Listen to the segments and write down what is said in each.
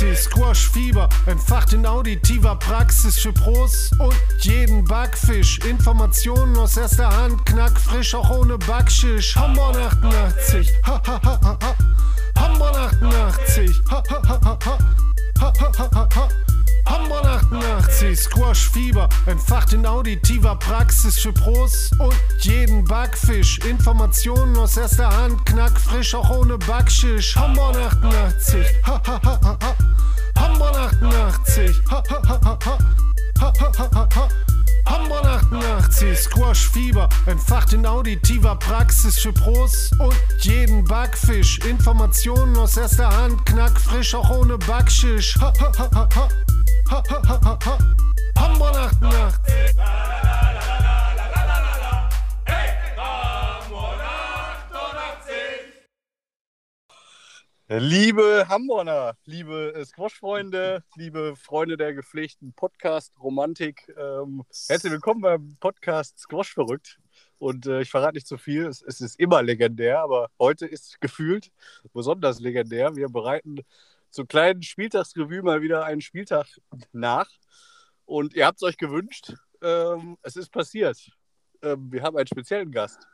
Nazi, Squash-Fieber, entfacht in auditiver Praxis für Pros und jeden Backfisch. Informationen aus erster Hand, knackfrisch, auch ohne Backschisch. Hamburg 88, ha ha ha ha ha. Hamburg 88, ha ha ha ha ha. Ha ha ha ha ha. Hamburg 88, Squash-Fieber, entfacht in auditiver Praxis für Pros und jeden Backfisch. Informationen aus erster Hand, knackfrisch, auch ohne Backschisch. Hamburg 88, ha ha ha ha ha. Hamburg 88, ha ha ha ha ha. Ha ha ha ha ha. Hamburg 88, Squash-Fieber, entfacht in auditiver Praxis für Pros und jeden Backfisch. Informationen aus erster Hand, knackfrisch, auch ohne Backschisch. Ha ha ha. Hamburg 88. Liebe Hamburger, liebe äh, Squash-Freunde, liebe Freunde der gepflegten Podcast-Romantik, ähm, herzlich willkommen beim Podcast Squash verrückt. Und äh, ich verrate nicht zu viel, es, es ist immer legendär, aber heute ist gefühlt besonders legendär. Wir bereiten zur kleinen Spieltagsrevue mal wieder einen Spieltag nach. Und ihr habt es euch gewünscht, ähm, es ist passiert. Ähm, wir haben einen speziellen Gast.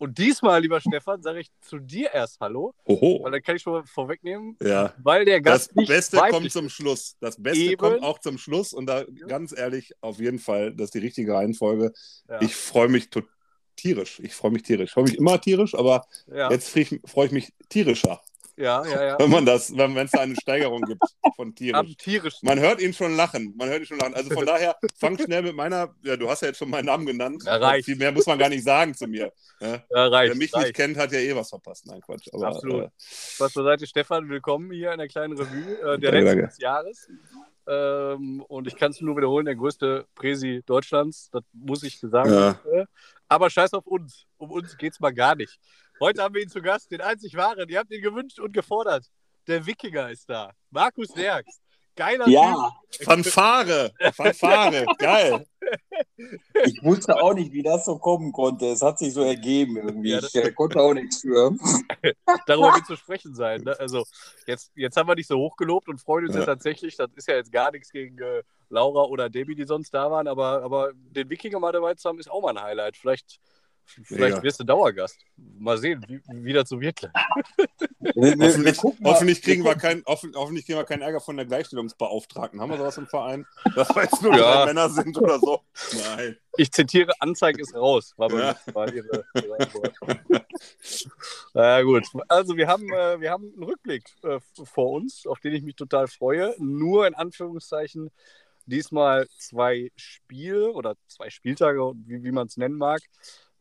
Und diesmal, lieber Stefan, sage ich zu dir erst Hallo. Oho. Weil dann kann ich schon mal vorwegnehmen, Ja. weil der Das Gast nicht Beste kommt zum Schluss. Das Beste Eben. kommt auch zum Schluss. Und da ganz ehrlich, auf jeden Fall, das ist die richtige Reihenfolge. Ja. Ich freue mich tierisch. Ich freue mich tierisch. Ich freue mich immer tierisch, aber jetzt freue ich, freue ich mich tierischer, ja, ja. ja. wenn man das, wenn es da eine Steigerung gibt von tierisch. Tierisch. Man hört ihn schon lachen. Man hört ihn schon lachen. Also von daher, fang schnell mit meiner. Ja, du hast ja jetzt schon meinen Namen genannt. Ja, reicht. Viel mehr muss man gar nicht sagen zu mir. Ja? Ja, reicht, Wer mich reicht. nicht kennt, hat ja eh was verpasst. Nein, Quatsch. Aber, Absolut. Äh, Was beiseite, Stefan, willkommen hier in der kleinen Revue äh, der Danke, letzten des Jahres. Ähm, und ich kann es nur wiederholen, der größte Präsi Deutschlands, das muss ich sagen. Ja. Äh, Aber scheiß auf uns. Um uns geht es mal gar nicht. Heute haben wir ihn zu Gast, den einzig wahren. Ihr habt ihn gewünscht und gefordert. Der Wikinger ist da. Markus Derks. Geiler Ja, Fanfare! Fanfare! Geil! ich wusste auch nicht, wie das so kommen konnte. Es hat sich so ergeben irgendwie. Ja, ich äh, konnte auch nichts für. Typ. Darüber wird zu sprechen sein. Ne? Also, jetzt, jetzt haben wir dich so hochgelobt und freuen uns ja. Ja. tatsächlich. Das ist ja jetzt gar nichts gegen äh, Laura oder Debbie, die sonst da waren. Aber, aber den Wikinger mal dabei zu haben, ist auch mal ein Highlight. Vielleicht, vielleicht Mega. wirst du Dauergast. Mal sehen, wie, wie das so wird. Wir, wir, wir Hoffentlich, hoffentlich, kriegen wir kein, hoffen, hoffentlich kriegen wir keinen Ärger von der Gleichstellungsbeauftragten. Haben wir sowas im Verein? Dass wir jetzt nur Ja. drei Männer sind oder so? Nein. Ich zitiere, Anzeige ist raus, war Ja. Mal ihre, ihre. Na gut, also wir haben, äh, wir haben einen Rückblick äh, vor uns, auf den ich mich total freue. Nur in Anführungszeichen diesmal zwei Spiele oder zwei Spieltage, wie, wie man es nennen mag,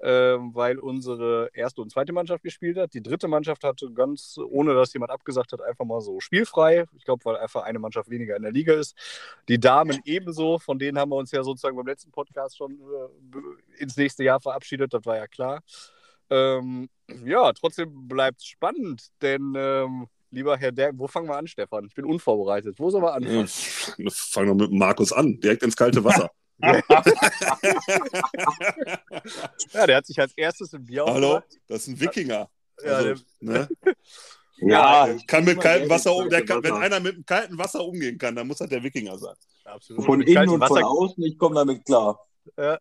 weil unsere erste und zweite Mannschaft gespielt hat. Die dritte Mannschaft hatte ganz, ohne dass jemand abgesagt hat, einfach mal so spielfrei. Ich glaube, weil einfach eine Mannschaft weniger in der Liga ist. Die Damen ebenso, von denen haben wir uns ja sozusagen beim letzten Podcast schon äh, ins nächste Jahr verabschiedet, das war ja klar. Ähm, ja, trotzdem bleibt es spannend, denn ähm, lieber Herr Derk, wo fangen wir an, Stefan? Ich bin unvorbereitet. Wo soll wir Ja, anfangen? Fang doch mit Markus an. Direkt ins kalte Wasser. Ja, der hat sich als erstes ein Bier Hallo? aufgemacht. Das ist ein Wikinger. Ja, Also, der, ne? Ja, Der kann mit kaltem Wasser, um- der kann, wenn einer mit dem kalten Wasser umgehen kann, dann muss das der Wikinger sein. absolut. Von innen und von Wasser- außen, ich komme damit klar.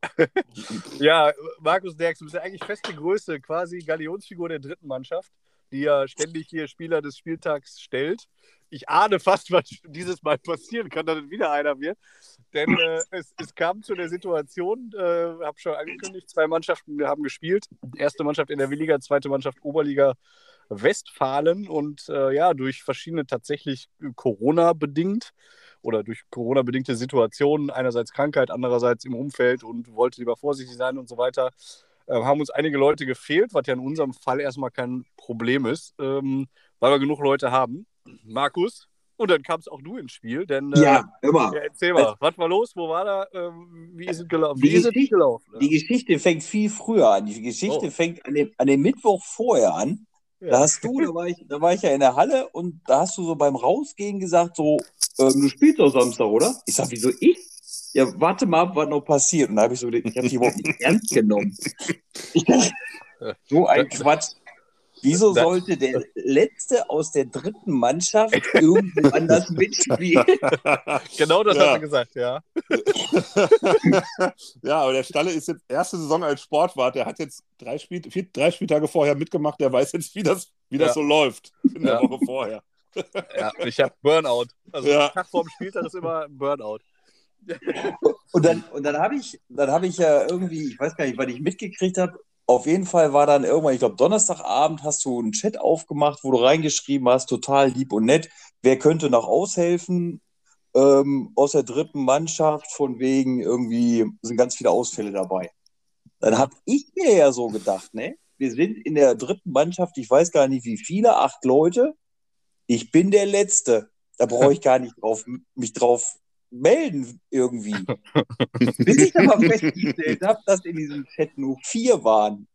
Ja, Markus Derks, du bist ja eigentlich feste Größe, quasi Galionsfigur der dritten Mannschaft, die ja ständig hier Spieler des Spieltags stellt. Ich ahne fast, was dieses Mal passieren kann, dass es wieder einer wird. Denn äh, es, es kam zu der Situation, äh, habe schon angekündigt, zwei Mannschaften haben gespielt. Erste Mannschaft in der W-Liga, zweite Mannschaft Oberliga Westfalen. Und äh, ja, durch verschiedene tatsächlich Corona-bedingt oder durch Corona-bedingte Situationen, einerseits Krankheit, andererseits im Umfeld und wollte lieber vorsichtig sein und so weiter, äh, haben uns einige Leute gefehlt, was ja in unserem Fall erstmal kein Problem ist, ähm, weil wir genug Leute haben. Markus, und dann kamst auch du ins Spiel, denn äh, Ja, immer. ja, erzähl mal, was war los, wo war da, ähm, wie ist es gelaufen? Die Wie ist es Geschichte- gelaufen? Die Geschichte fängt viel früher an. Die Geschichte Oh. fängt an dem, an dem Mittwoch vorher an. Da Ja. hast du, da war, ich, da war ich ja in der Halle und da hast du so beim Rausgehen gesagt, so, ähm, du spielst doch Samstag, oder? Ich sag, wieso ich? Ja, warte mal ab, was noch passiert. Und da habe ich so, ich habe die überhaupt nicht ernst genommen. Ich dachte, so ein Quatsch. Wieso Das- sollte der Letzte aus der dritten Mannschaft irgendwo anders mitspielen? Genau das Ja. hat er gesagt, ja. ja, aber der Stalle ist jetzt erste Saison als Sportwart. Der hat jetzt drei, Spiel, vier, drei Spieltage vorher mitgemacht. Der weiß jetzt, wie das, wie das Ja. so läuft in der Ja. Woche vorher. ja. Ich habe Burnout. Also Ja. Tag vorm Spieltag ist immer ein Burnout. Und dann, und dann habe ich, dann habe ich ja irgendwie, ich weiß gar nicht, was ich mitgekriegt habe. Auf jeden Fall war dann irgendwann, ich glaube, Donnerstagabend hast du einen Chat aufgemacht, wo du reingeschrieben hast, total lieb und nett. Wer könnte noch aushelfen ähm, aus der dritten Mannschaft? Von wegen irgendwie sind ganz viele Ausfälle dabei. Dann habe ich mir ja so gedacht, ne? Wir sind in der dritten Mannschaft, ich weiß gar nicht wie viele, acht Leute. Ich bin der Letzte. Da brauche ich gar nicht drauf, mich drauf melden irgendwie. Bis ich aber festgestellt habe, dass in diesem Chat nur vier waren.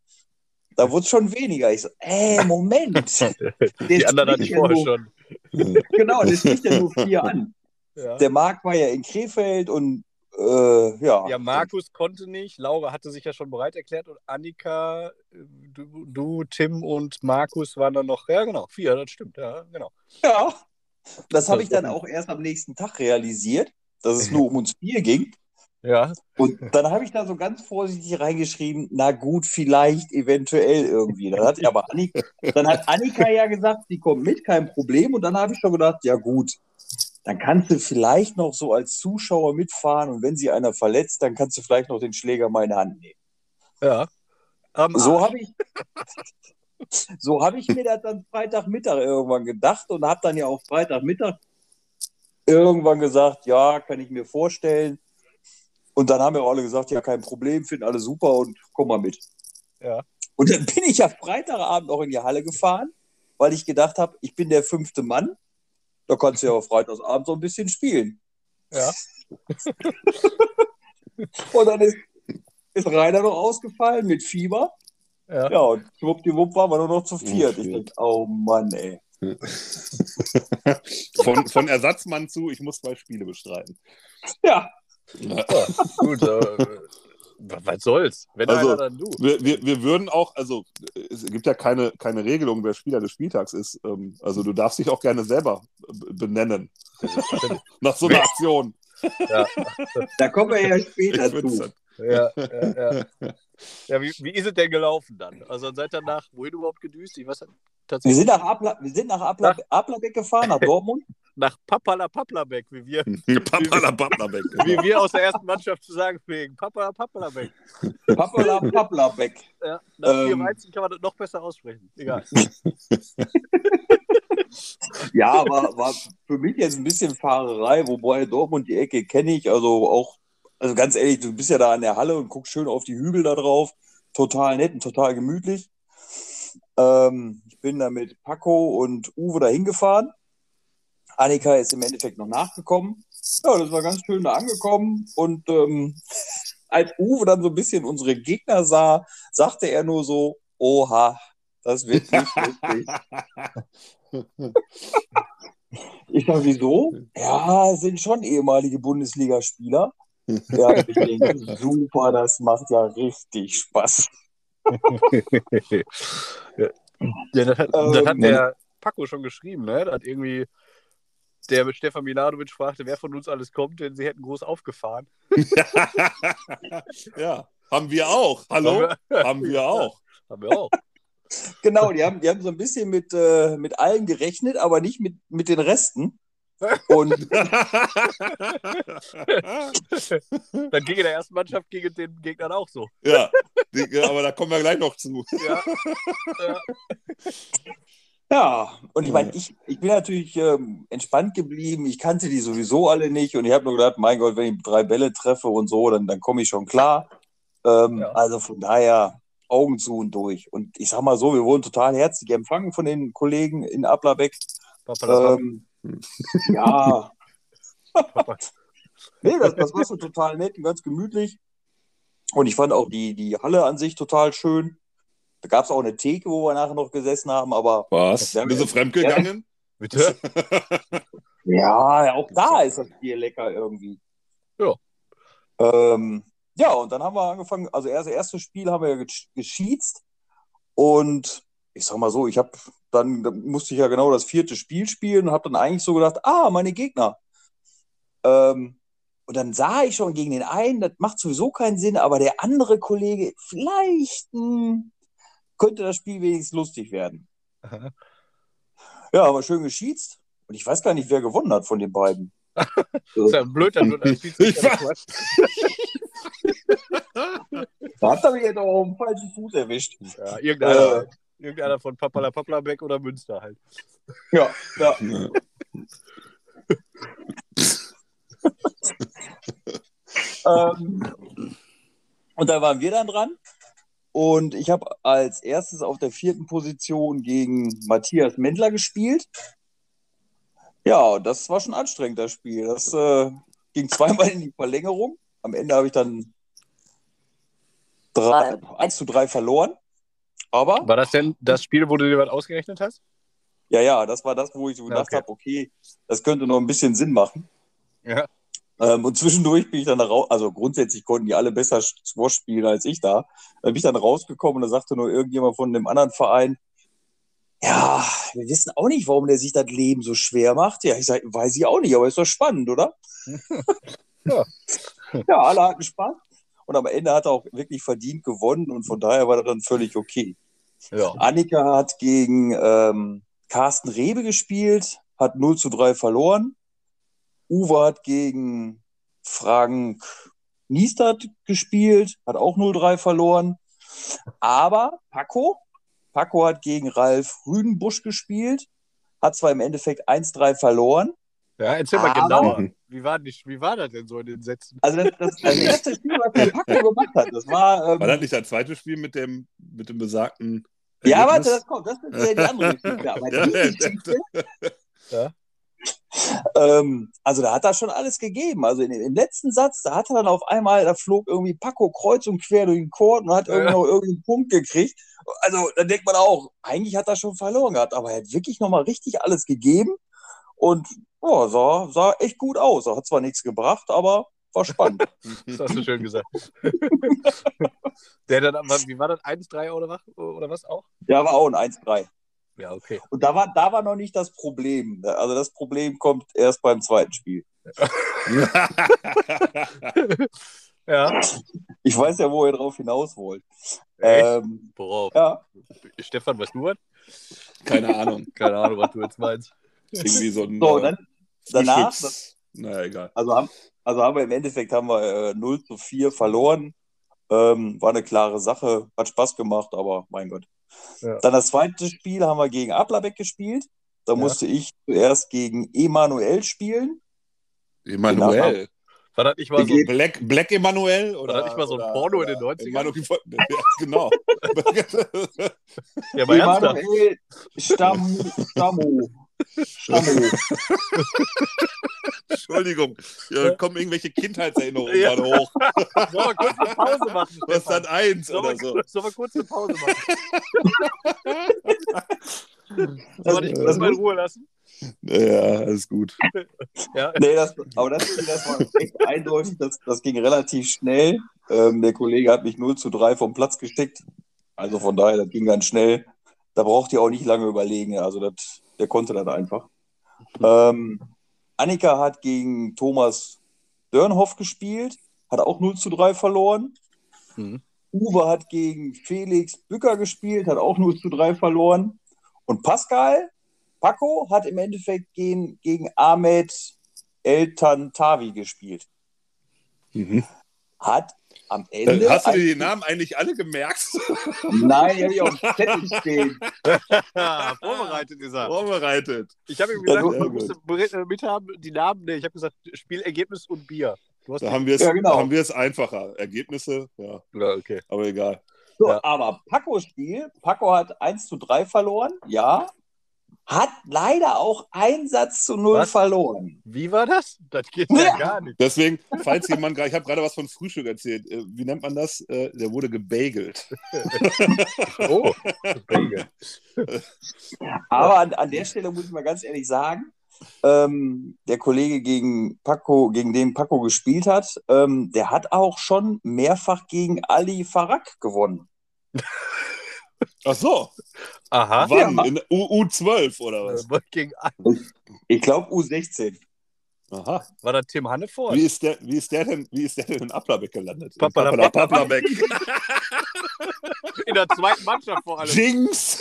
Da wurde es schon weniger. Ich so, äh, Moment. Die anderen hatte ich vorher nur, schon. Genau, der spricht ja nur vier an. Ja. Der Marc war ja in Krefeld und äh, ja. Ja, Markus konnte nicht, Laura hatte sich ja schon bereit erklärt und Annika, du, du, Tim und Markus waren dann noch, ja genau, vier, das stimmt, ja, genau. Ja. Das habe ich dann auch erst am nächsten Tag realisiert, dass es nur um uns vier ging. Ja, Und dann habe ich da so ganz vorsichtig reingeschrieben, na gut, vielleicht, eventuell irgendwie. Dann hat, aber Annika, dann hat Annika ja gesagt, sie kommt mit, kein Problem. Und dann habe ich schon gedacht, ja gut, dann kannst du vielleicht noch so als Zuschauer mitfahren und wenn sie einer verletzt, dann kannst du vielleicht noch den Schläger mal in die Hand nehmen. ja. Am So habe ich, so habe ich mir das dann Freitagmittag irgendwann gedacht und habe dann ja auch Freitagmittag irgendwann gesagt, ja, kann ich mir vorstellen. Und dann haben ja auch alle gesagt, ja, kein Problem, finden alle super und komm mal mit. Ja. Und dann bin ich ja Freitagabend auch in die Halle gefahren, weil ich gedacht habe, ich bin der fünfte Mann. Da kannst du ja auch Freitagsabend so ein bisschen spielen. Ja. Und dann ist, ist Rainer noch ausgefallen mit Fieber. Ja. Ja, und schwuppdiwupp waren wir nur noch zu viert. Ich denke, oh Mann, ey. von, von Ersatzmann zu, ich muss zwei Spiele bestreiten. Ja, Gut, äh, was soll's? Wenn Also, einer, dann du. Wir, wir, wir würden auch, also es gibt ja keine, keine Regelung, wer Spieler des Spieltags ist. Ähm, Also du darfst dich auch gerne selber benennen. Nach so einer Aktion. Ja, da kommen wir ja später zu. Ja, ja. ja. ja wie, wie ist es denn gelaufen dann? Also seid ihr nach, wohin überhaupt gedüst? Ich weiß Wir tatsächlich. sind nach, Apla, wir sind nach Apla, Aplabeck gefahren, nach Dortmund. Nach Papala Paplabeck, wie wir, Papala Paplabeck. wie wir aus der ersten Mannschaft zu sagen pflegen. Papala Paplabeck. Papala Paplabeck. Ja, nach vier Ähm. Weizen kann man das noch besser aussprechen. Egal. Ja, war, war für mich jetzt ein bisschen Fahrerei, wobei Dortmund die Ecke kenne ich. Also auch, also ganz ehrlich, du bist ja da in der Halle und guckst schön auf die Hügel da drauf. Total nett und total gemütlich. Ähm, ich bin da mit Paco und Uwe da hingefahren. Annika ist im Endeffekt noch nachgekommen. Ja, das war ganz schön da angekommen. Und ähm, als Uwe dann so ein bisschen unsere Gegner sah, sagte er nur so, oha, das wird nicht lustig. Ich dachte, wieso? Ja, sind schon ehemalige Bundesligaspieler. Ja, ich denke, super, das macht ja richtig Spaß. Ja, das hat, Ähm, das hat der Paco schon geschrieben, ne? Das hat irgendwie der mit Stefan Milanovic fragte, wer von uns alles kommt, denn sie hätten groß aufgefahren. ja, haben wir auch. Hallo? Haben wir, Haben wir auch. haben wir auch. Genau, die haben, die haben so ein bisschen mit, äh, mit allen gerechnet, aber nicht mit, mit den Resten. Und Dann ging in der ersten Mannschaft gegen den Gegnern auch so. ja, aber da kommen wir gleich noch zu. Ja, ja. ja, und ich meine, ich, ich bin natürlich ähm, entspannt geblieben. Ich kannte die sowieso alle nicht und ich habe nur gedacht, mein Gott, wenn ich drei Bälle treffe und so, dann, dann komme ich schon klar. Ähm, Ja. Also von daher Augen zu und durch. Und ich sag mal so, wir wurden total herzlich empfangen von den Kollegen in Ablabeck. Papa, Ähm, ja, Papa. nee, das, das war so total nett und ganz gemütlich. Und ich fand auch die, die Halle an sich total schön. Da gab es auch eine Theke, wo wir nachher noch gesessen haben, aber Was? Ja, Bist du ja. fremdgegangen? Bitte? ja, auch da ist das Bier lecker irgendwie. Ja. Ähm, ja, und dann haben wir angefangen, also erst erstes Spiel haben wir gesch- geschießt und ich sag mal so, ich habe dann, dann musste ich ja genau das vierte Spiel spielen und habe dann eigentlich so gedacht, ah, meine Gegner. Ähm, und dann sah ich schon gegen den einen, das macht sowieso keinen Sinn, aber der andere Kollege, vielleicht hm, könnte das Spiel wenigstens lustig werden. Aha. Ja, aber schön geschießt. Und ich weiß gar nicht, wer gewonnen hat von den beiden. Ist ja blöd, dann wird das Ich Da hat er mich jetzt auch auf dem falschen Fuß erwischt. Ja, irgendeiner, Äh. Irgendeiner von Papala Paplabeck oder Münster halt. Ja, ja. ähm, und da waren wir dann dran. Und ich habe als erstes auf der vierten Position gegen Matthias Mendler gespielt. Ja, das war schon anstrengend, das Spiel. Das äh, ging zweimal in die Verlängerung. Am Ende habe ich dann drei, 1 zu 3 verloren. Aber War das denn das Spiel, wo du dir was ausgerechnet hast? ja, ja, das war das, wo ich so gedacht okay. habe, okay, das könnte noch ein bisschen Sinn machen. Ja. Ähm, und zwischendurch bin ich dann da raus, also grundsätzlich konnten die alle besser Squash spielen als ich da. Da bin ich dann rausgekommen und da sagte nur irgendjemand von dem anderen Verein, ja, wir wissen auch nicht, warum der sich das Leben so schwer macht. Ja, ich sage, weiß ich auch nicht, aber ist doch spannend, oder? Ja. ja, alle hatten Spaß. Und am Ende hat er auch wirklich verdient gewonnen und von daher war das dann völlig okay. Ja. Annika hat gegen ähm, Carsten Rebe gespielt, hat 0 zu 3 verloren. Uwe hat gegen Frank Niestert gespielt, hat auch 0-3 verloren. Aber Paco, Paco hat gegen Ralf Rüdenbusch gespielt, hat zwar im Endeffekt 1-3 verloren. Ja, erzähl mal genauer. Wie war, nicht, wie war das denn so in den Sätzen? Also das, das, das erste Spiel, was der Paco gemacht hat, das war... Ähm, War das nicht dein zweites Spiel mit dem, mit dem besagten. ja, warte, Ergebnis? das kommt, das ist ja die andere Geschichte. Aber Ja, die ja, Geschichte, Ja. Ähm, also da hat er schon alles gegeben. Also in, im letzten Satz, da hat er dann auf einmal, da flog irgendwie Paco kreuz und quer durch den Court und hat Ja. irgendwie noch irgendeinen Punkt gekriegt. Also da denkt man auch, eigentlich hat er schon verloren gehabt, aber er hat wirklich nochmal richtig alles gegeben und ja, sah, sah echt gut aus. Er hat zwar nichts gebracht, aber war spannend. Das hast du schön gesagt. Der dann, aber wie war das? 1-3 oder was? Oder was auch? ja, war auch ein 1-3. Ja, okay. Und da war, da war noch nicht das Problem. Also das Problem kommt erst beim zweiten Spiel. Ja. Ich weiß ja, wo ihr drauf hinaus wollt. Echt? Ähm, Worauf? ja, Stefan, weißt du was? Keine Ahnung. Keine Ahnung, was du jetzt meinst. Irgendwie so ein. so, äh, dann, danach, Geschütz. Naja, egal. Also haben, also haben wir im Endeffekt haben wir äh, 0 zu 4 verloren. Ähm, war eine klare Sache, hat Spaß gemacht, aber mein Gott. Ja. Dann das zweite Spiel haben wir gegen Ablabeck gespielt. Da Ja. musste ich zuerst gegen Emanuel spielen. Emanuel. War das nicht mal so Black, Black Emanuel? Oder, das nicht mal so ein oder- Porno in den oder 90ern? Emanuel, ja, genau. Ja. Emanuel Stamm, Stammo. Entschuldigung, hier kommen irgendwelche Kindheitserinnerungen Ja. gerade hoch. Sollen wir kurz eine Pause machen? Was ist Stefan? dann eins Sollen oder so? sollen wir kurz eine Pause machen? Sollen wir Das- dich kurz mal in Ruhe lassen? Ja, alles gut. Ja. Nee, das, aber das, das war echt eindeutig, das, das ging relativ schnell. Ähm, der Kollege hat mich 0 zu 3 vom Platz gesteckt. Also von daher, das ging ganz schnell. Da braucht ihr auch nicht lange überlegen. Also das, der konnte das einfach. Ähm, Annika hat gegen Thomas Dörnhoff gespielt, hat auch 0 zu 3 verloren. Mhm. Uwe hat gegen Felix Bücker gespielt, hat auch 0 zu 3 verloren. Und Pascal, Paco, hat im Endeffekt gegen, gegen Ahmed Eltan Tavi gespielt. Mhm. Hat am Ende. Hast du dir die Namen eigentlich alle gemerkt? Nein, die habe ich auf dem Zettel stehen. Ja, vorbereitet ist er. Vorbereitet. Ich habe ihm Ja, gesagt, sehr du gut. musst berät- mit haben, die Namen. Nee, ich habe gesagt, Spielergebnis und Bier. Du hast Da haben wir es Ja, genau. da haben wir es einfacher. Ergebnisse, ja, ja, okay. aber egal. So, Ja. Aber Pacos Spiel, Paco hat 1 zu 3 verloren, ja. Hat leider auch einen Satz zu 0 Was? verloren. Wie war das? Das geht ja, Ja. gar nicht. Deswegen, falls jemand, gerade- ich habe gerade was von Frühstück erzählt. Äh, Wie nennt man das? Äh, Der wurde gebagelt. Oh, Bagel. Aber an, an der Stelle muss ich mal ganz ehrlich sagen, ähm, der Kollege gegen Paco, gegen den Paco gespielt hat, ähm, der hat auch schon mehrfach gegen Ali Farag gewonnen. Ach so. Aha. Wann? Ja. In U U12 oder was? Gegen, Ich glaube U16. Aha. war da Tim Hannefort? Wie ist der, wie ist der denn, wie ist der denn in Applerbeck gelandet? In Papala- Papperlapapplerbeck. In der zweiten Mannschaft vor allem. Jinx!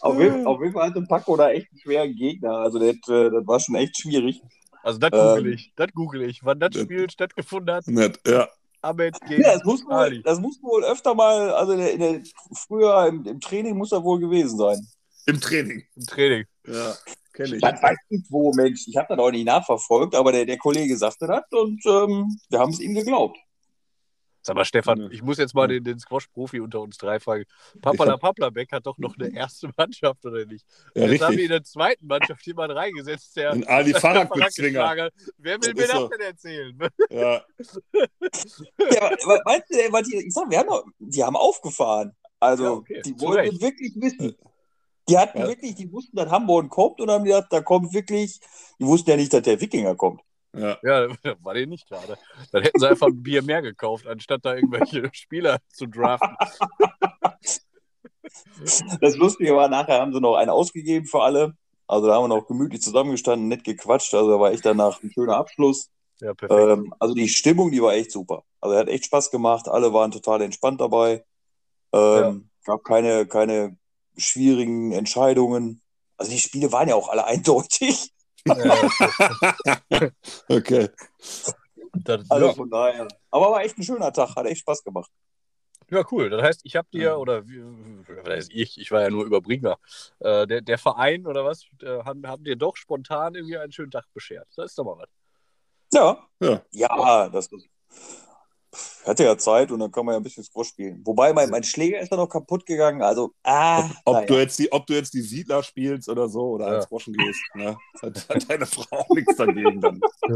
Auf jeden, auf jeden Fall hatte Paco da echt einen schweren Gegner. Also das, äh, das war schon echt schwierig. Also das google Ähm. ich. Das google ich. Wann das Das- Spiel stattgefunden hat. Nett, ja. Ahmed gegen Ja, das muss wohl, Ali. das muss wohl öfter mal, also in der, in der, früher im, im Training muss er wohl gewesen sein. Im Training. im Training. Ja, kenne ich. Das weiß ich wo, Mensch. Ich habe das auch nicht nachverfolgt, aber der, der Kollege sagte das und ähm, wir haben es ihm geglaubt. Sag mal, Stefan, Ja. ich muss jetzt mal den, den Squash-Profi unter uns drei fragen. Papala Paplabeck hat doch noch eine erste Mannschaft, oder nicht? Ja, jetzt haben wir richtig. in der zweiten Mannschaft jemanden reingesetzt, der Ein Ali. Farag-Bezwinger. Wer will Das mir das so. denn erzählen? Ja, Ja, aber, meinst du, ich sag, wir haben doch, die haben aufgefahren. Also, Ja, okay, die wollten Recht. wirklich wissen. Die hatten Ja. wirklich, die wussten, dass Hamburg kommt und haben gesagt, da kommt wirklich, die wussten ja nicht, dass der Wikinger kommt. Ja. Ja, war der nicht gerade. Dann hätten sie einfach ein Bier mehr gekauft, anstatt da irgendwelche Spieler zu draften. Das Lustige war, nachher haben sie noch einen ausgegeben für alle. Also da haben wir noch gemütlich zusammengestanden, nett gequatscht. Also da war echt danach ein schöner Abschluss. Ja, perfekt. Ähm, also die Stimmung, die war echt super. Also hat echt Spaß gemacht. Alle waren total entspannt dabei. Ähm, Gab keine, keine schwierigen Entscheidungen. Also die Spiele waren ja auch alle eindeutig. Okay. das, Also ja. von daher. Aber war echt ein schöner Tag, hat echt Spaß gemacht. ja, cool. Das heißt, ich habe dir, Ja. oder ich, ich war ja nur Überbringer, äh, der, der Verein oder was, äh, haben, haben dir doch spontan irgendwie einen schönen Tag beschert. Das ist doch mal was. Ja. Ja. Ja, das ist. Hatte ja Zeit und dann kann man ja ein bisschen Squash spielen. Wobei mein, mein Schläger ist dann noch kaputt gegangen. Also, ah, Ob, naja. du jetzt die, ob du jetzt die Siedler spielst oder so oder Ja. als Groschen gehst, ne? hat, hat deine Frau auch nichts dagegen dann.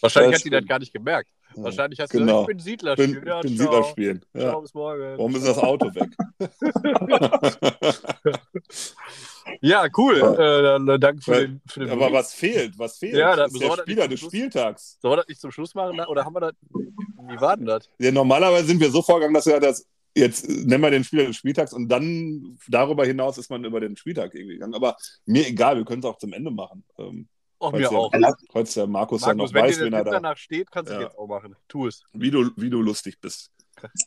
Wahrscheinlich Das hat die das gar nicht gemerkt. Wahrscheinlich hast du Genau. gesagt, ich bin Siedler. Bin, ja, bin ciao. Siedler spielen. Ciao, Ja. bis morgen. Warum ist das Auto weg? Ja, cool. Äh, dann, äh, danke für Weil- den, für den Aber Bericht. was fehlt? Was fehlt? Ja, da- ist soll der das Spieler zum des Schluss- Spieltags. Sollen wir das nicht zum Schluss machen? Oder haben wir das. Wie war denn das? Ja, normalerweise sind wir so vorgegangen, dass wir das jetzt äh, nennen wir den Spieler des Spieltags und dann darüber hinaus ist man über den Spieltag irgendwie gegangen. Aber mir egal, wir können es auch zum Ende machen. Ähm, falls mir der, auch. Falls der Markus, ja Markus, noch wenn weiß, dir wen der er da, danach steht, kannst du es Ja. jetzt auch machen. Tu es. wie du, wie du lustig bist.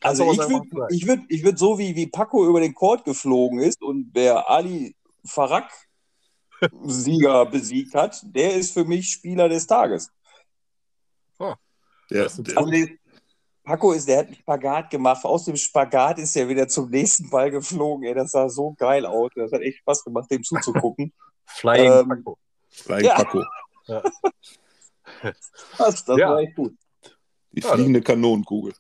Also ich würde ich würd, ich würd so, wie, wie Paco über den Court geflogen ist und der Ali Farag Sieger besiegt hat, der ist für mich Spieler des Tages. Der, Das ist der, Also der, Paco ist, der hat einen Spagat gemacht. Aus dem Spagat ist er wieder zum nächsten Ball geflogen. Ey, das sah so geil aus. Das hat echt Spaß gemacht, dem zuzugucken. Flying Ähm, Paco. Flying Ja. Paco. Das, das Ja. war echt gut. Die Ja, fliegende Kanonenkugel.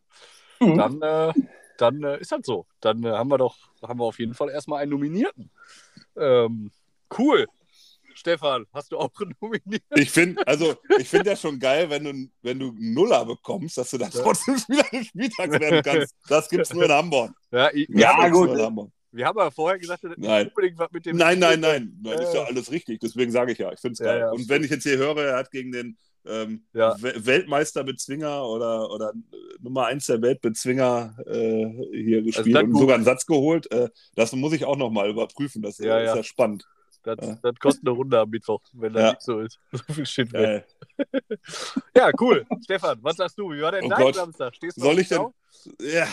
Mhm. Dann, äh, dann äh, ist das so. Dann äh, haben wir doch, haben wir auf jeden Fall erstmal einen Nominierten. Ähm, cool. Stefan, hast du auch nominiert? Ich finde, also ich finde ja schon geil, wenn du, wenn du einen Nuller bekommst, dass du dann trotzdem Spieler des Spieltags werden kannst. Das gibt es nur in Hamburg. Ja, ich, Ja, gut. Hamburg. wir haben ja vorher gesagt, dass Nein. unbedingt was mit dem. Nein, nein, nein. Das ist Ja, ja alles richtig. Deswegen sage ich ja, ich finde es Ja, geil. ja, Und wenn ich jetzt hier höre, er hat gegen den ähm, Ja. We- Weltmeisterbezwinger oder, oder äh, Nummer 1 der Weltbezwinger äh, hier gespielt das und sogar einen Satz geholt, äh, das muss ich auch nochmal überprüfen. Das Ja, äh, ist ja. ja spannend. Das, das kostet eine Runde am Mittwoch, wenn das nicht so ist. So viel Shit weg. Ja, cool. Stefan, was sagst du? Wie war denn Oh dein Gott. Samstag? Stehst du Soll ich denn- ja.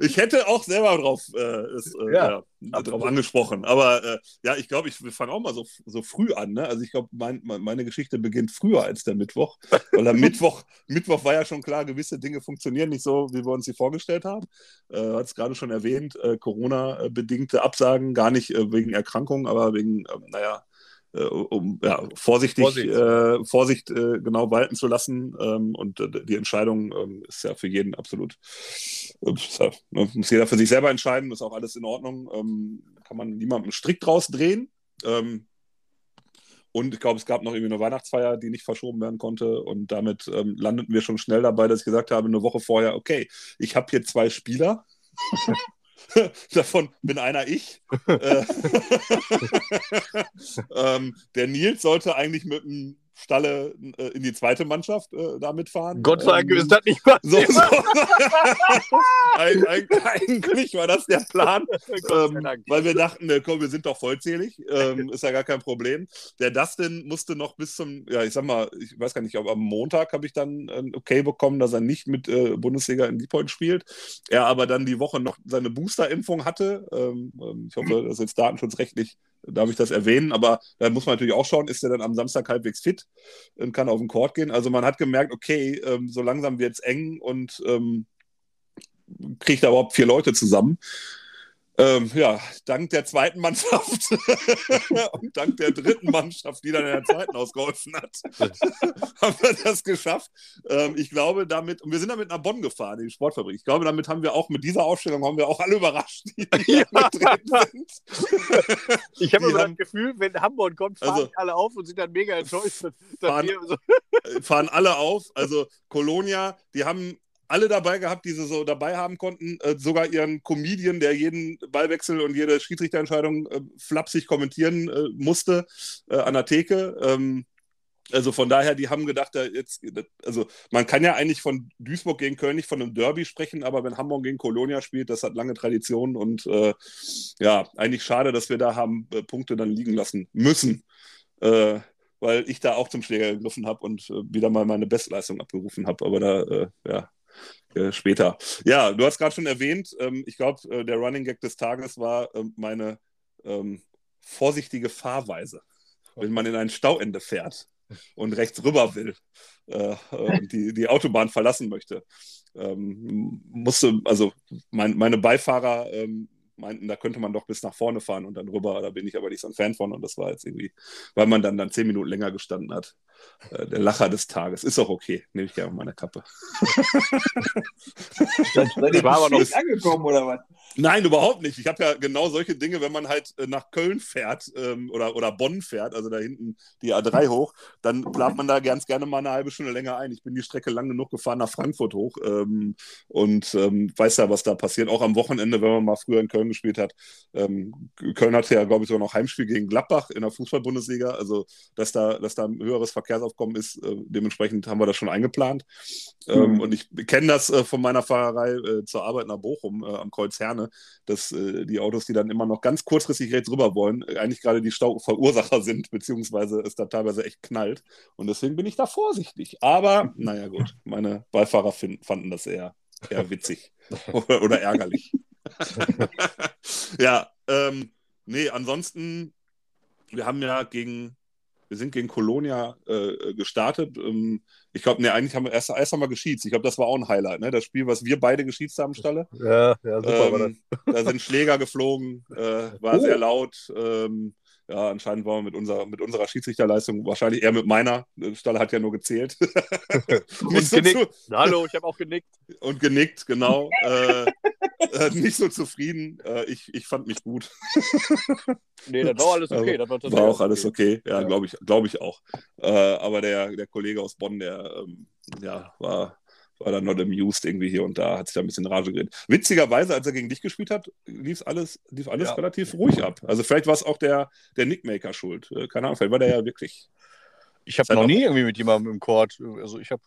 ich hätte auch selber drauf, äh, ist, äh, Ja, ja, drauf angesprochen. Aber äh, ja, ich glaube, ich wir fangen auch mal so, so früh an. Ne? Also ich glaube, mein, mein, meine Geschichte beginnt früher als der Mittwoch. Weil am Mittwoch, Mittwoch war ja schon klar, gewisse Dinge funktionieren nicht so, wie wir uns sie vorgestellt haben. Äh, Hat es gerade schon erwähnt, äh, Corona-bedingte Absagen, gar nicht äh, wegen Erkrankung, aber wegen, ähm, naja, äh, um ja, vorsichtig, Vorsicht. Äh, Vorsicht äh, genau walten zu lassen. Ähm, und äh, die Entscheidung ähm, ist ja für jeden absolut, ja, ne, muss jeder für sich selber entscheiden, ist auch alles in Ordnung. Ähm, kann man niemandem Strick draus drehen. Ähm, und ich glaube, es gab noch irgendwie eine Weihnachtsfeier, die nicht verschoben werden konnte. Und damit ähm, landeten wir schon schnell dabei, dass ich gesagt habe, eine Woche vorher, okay, ich habe hier zwei Spieler. Davon bin einer ich. Äh, ähm, der Nils sollte eigentlich mit einem Stalle äh, in die zweite Mannschaft äh, da mitfahren. Gott sei Dank Ähm, ist das nicht was. so, so. Eig eig eigentlich war das der Plan, ähm, weil wir dachten, äh, komm, wir sind doch vollzählig, ähm, ist ja gar kein Problem. Der Dustin musste noch bis zum, ja, ich sag mal, ich weiß gar nicht, ob am Montag habe ich dann ein Okay bekommen, dass er nicht mit äh, Bundesliga in Deeppoint spielt. Er aber dann die Woche noch seine Booster-Impfung hatte. Ähm, ähm, ich hoffe, das ist jetzt datenschutzrechtlich, darf ich das erwähnen, aber da muss man natürlich auch schauen, ist er dann am Samstag halbwegs fit und kann auf den Court gehen. Also man hat gemerkt, okay, ähm, so langsam wird es eng und ähm, kriegt da überhaupt vier Leute zusammen. Ähm, ja, dank der zweiten Mannschaft und dank der dritten Mannschaft, die dann in der zweiten ausgeholfen hat, haben wir das geschafft. Ähm, ich glaube, damit, und wir sind damit nach Bonn gefahren, in die Sportfabrik. Ich glaube, damit haben wir auch, mit dieser Aufstellung haben wir auch alle überrascht, die Ja. sind. Ich habe immer haben- das Gefühl, wenn Hamburg kommt, fahren Also- die alle auf und sind dann mega enttäuscht. Fahren- so, fahren alle auf. Also Colonia, die haben alle dabei gehabt, die sie so dabei haben konnten. Äh, sogar ihren Comedian, der jeden Ballwechsel und jede Schiedsrichterentscheidung äh, flapsig kommentieren äh, musste äh, an der Theke. Ähm, also von daher, die haben gedacht, da jetzt, also man kann ja eigentlich von Duisburg gegen Köln nicht von einem Derby sprechen, aber wenn Hamburg gegen Colonia spielt, das hat lange Tradition und äh, ja, eigentlich schade, dass wir da haben äh, Punkte dann liegen lassen müssen. Äh, weil ich da auch zum Schläger gegriffen habe und äh, wieder mal meine Bestleistung abgerufen habe. Aber da, äh, ja, äh, später. Ja, du hast gerade schon erwähnt, ähm, ich glaube, äh, der Running Gag des Tages war ähm, meine ähm, vorsichtige Fahrweise. Wenn man in ein Stauende fährt und rechts rüber will äh, äh, und die, die Autobahn verlassen möchte, ähm, musste, also mein, meine Beifahrer ähm, meinten, da könnte man doch bis nach vorne fahren und dann rüber. Da bin ich aber nicht so ein Fan von und das war jetzt irgendwie, weil man dann, dann zehn Minuten länger gestanden hat. Äh, der Lacher des Tages. Ist auch okay. Nehme ich gerne meine Kappe. Ihr war aber noch- nicht angekommen oder was? Nein, überhaupt nicht. Ich habe ja genau solche Dinge, wenn man halt äh, nach Köln fährt ähm, oder, oder Bonn fährt, also da hinten die A3 hoch, dann plant man da ganz gerne mal eine halbe Stunde länger ein. Ich bin die Strecke lang genug gefahren nach Frankfurt hoch ähm, und ähm, weiß ja, was da passiert. Auch am Wochenende, wenn man mal früher in Köln gespielt hat. Ähm, Köln hatte ja, glaube ich, sogar noch Heimspiel gegen Gladbach in der Fußball-Bundesliga. Also, dass da, dass da ein höheres Verkehrsaufkommen ist, äh, dementsprechend haben wir das schon eingeplant. Mhm. Und ich kenne das äh, von meiner Fahrerei äh, zur Arbeit nach Bochum äh, am Kreuz Herne, dass äh, die Autos, die dann immer noch ganz kurzfristig rechts rüber wollen, äh, eigentlich gerade die Stauverursacher sind, beziehungsweise es da teilweise echt knallt. Und deswegen bin ich da vorsichtig. Aber naja, gut, meine Beifahrer finden, fanden das eher, eher witzig oder, oder ärgerlich. ja, ähm, nee, ansonsten, wir haben ja gegen, wir sind gegen Colonia äh, gestartet. Ähm, ich glaube, nee, eigentlich haben wir erst, erst einmal geschiedst. Ich glaube, das war auch ein Highlight, ne? Das Spiel, was wir beide geschiedst haben, Stalle. ja, ja, super war das. Ähm, da sind Schläger geflogen, äh, war Oh. sehr laut. Ähm, ja, anscheinend waren wir mit, unserer, mit unserer Schiedsrichterleistung wahrscheinlich eher mit meiner. Äh, Stalle hat ja nur gezählt. So genickt. zu, Hallo, ich habe auch genickt. und genickt, genau. äh, äh, nicht so zufrieden. Äh, ich, ich fand mich gut. Nee, das war alles okay. Das war, War auch alles okay. Ja, Ja. glaube ich, glaube ich auch. Äh, aber der, der Kollege aus Bonn, der ähm, ja, war, war dann not amused irgendwie hier und da, hat sich da ein bisschen Rage geredet. Witzigerweise, als er gegen dich gespielt hat, lief alles, lief alles Ja. relativ ruhig ab. Also vielleicht war es auch der, der Nickmaker schuld. Äh, keine Ahnung, vielleicht war der ja wirklich. Ich habe noch nie irgendwie mit jemandem im Court, also ich habe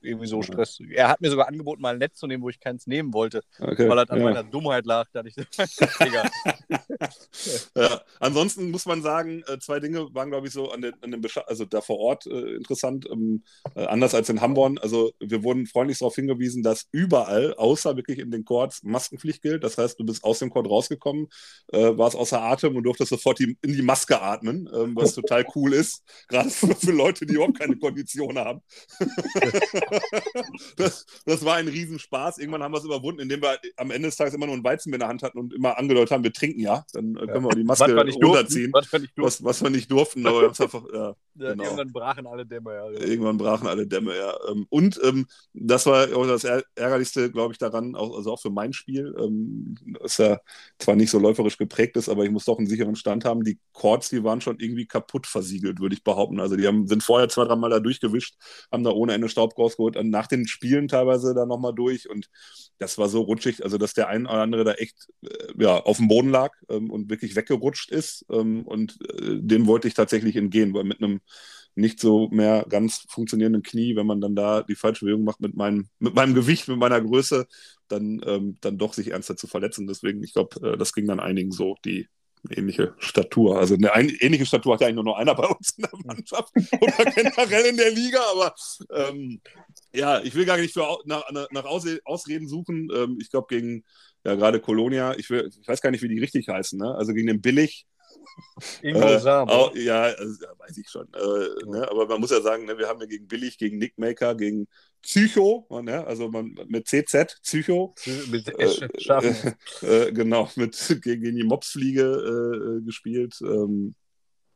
irgendwie so Stress. Er hat mir sogar angeboten, mal ein Netz zu nehmen, wo ich keins nehmen wollte, Okay, weil das an ja. meiner Dummheit lag. Da ich. Ja, ansonsten muss man sagen, äh, zwei Dinge waren, glaube ich, so an den, an den Bescha also da vor Ort äh, interessant, ähm, äh, anders als in Hamburg. Also wir wurden freundlich darauf hingewiesen, dass überall, außer wirklich in den Courts, Maskenpflicht gilt. Das heißt, du bist aus dem Court rausgekommen, äh, warst außer Atem und durftest sofort die, in die Maske atmen, ähm, was total cool ist, gerade für, für Leute, die überhaupt keine Kondition haben. das, das war ein Riesenspaß. Irgendwann haben wir es überwunden, indem wir am Ende des Tages immer nur ein Weizenbier in der Hand hatten und immer angedeutet haben, wir trinken ja. Dann äh, können wir die Maske was runterziehen. was wir nicht durften. Was, was wir nicht durften, aber einfach, ja, Ja, genau. Irgendwann brachen alle Dämme. Ja. irgendwann brachen alle Dämme, ja. Ähm, Und ähm, das war auch das Är- Ärgerlichste, glaube ich, daran, auch, also auch für mein Spiel, ähm, das ja zwar nicht so läuferisch geprägt ist, aber ich muss doch einen sicheren Stand haben. Die Chords, die waren schon irgendwie kaputt versiegelt, würde ich behaupten. Also die haben, sind vorher zwei, dreimal da durchgewischt, haben da ohne Ende Staub rausgeholt, und nach den Spielen teilweise da nochmal durch und das war so rutschig, also dass der ein oder andere da echt äh, ja, auf dem Boden lag ähm, und wirklich weggerutscht ist ähm, und äh, dem wollte ich tatsächlich entgehen, weil mit einem nicht so mehr ganz funktionierenden Knie, wenn man dann da die falsche Bewegung macht mit meinem, mit meinem Gewicht, mit meiner Größe, dann, ähm, dann doch sich ernster zu verletzen. Deswegen, ich glaube, äh, das ging dann einigen so, die ähnliche Statur. Also eine ein, ähnliche Statur hat ja eigentlich nur noch einer bei uns in der Mannschaft oder generell in der Liga, aber ähm, ja, ich will gar nicht für, nach, nach Ausreden suchen. Ähm, ich glaube, gegen ja, gerade Colonia, ich, will, ich weiß gar nicht, wie die richtig heißen, ne? also gegen den Billig Ingo äh, Sam. Ja, also, weiß ich schon. Äh, ne? Aber man muss ja sagen, ne, wir haben ja gegen Billig, gegen Nickmaker, gegen Psycho, ne? also man, mit CZ, Psycho. Mit äh, äh, genau, mit, gegen die Mobsfliege äh, gespielt. Ähm,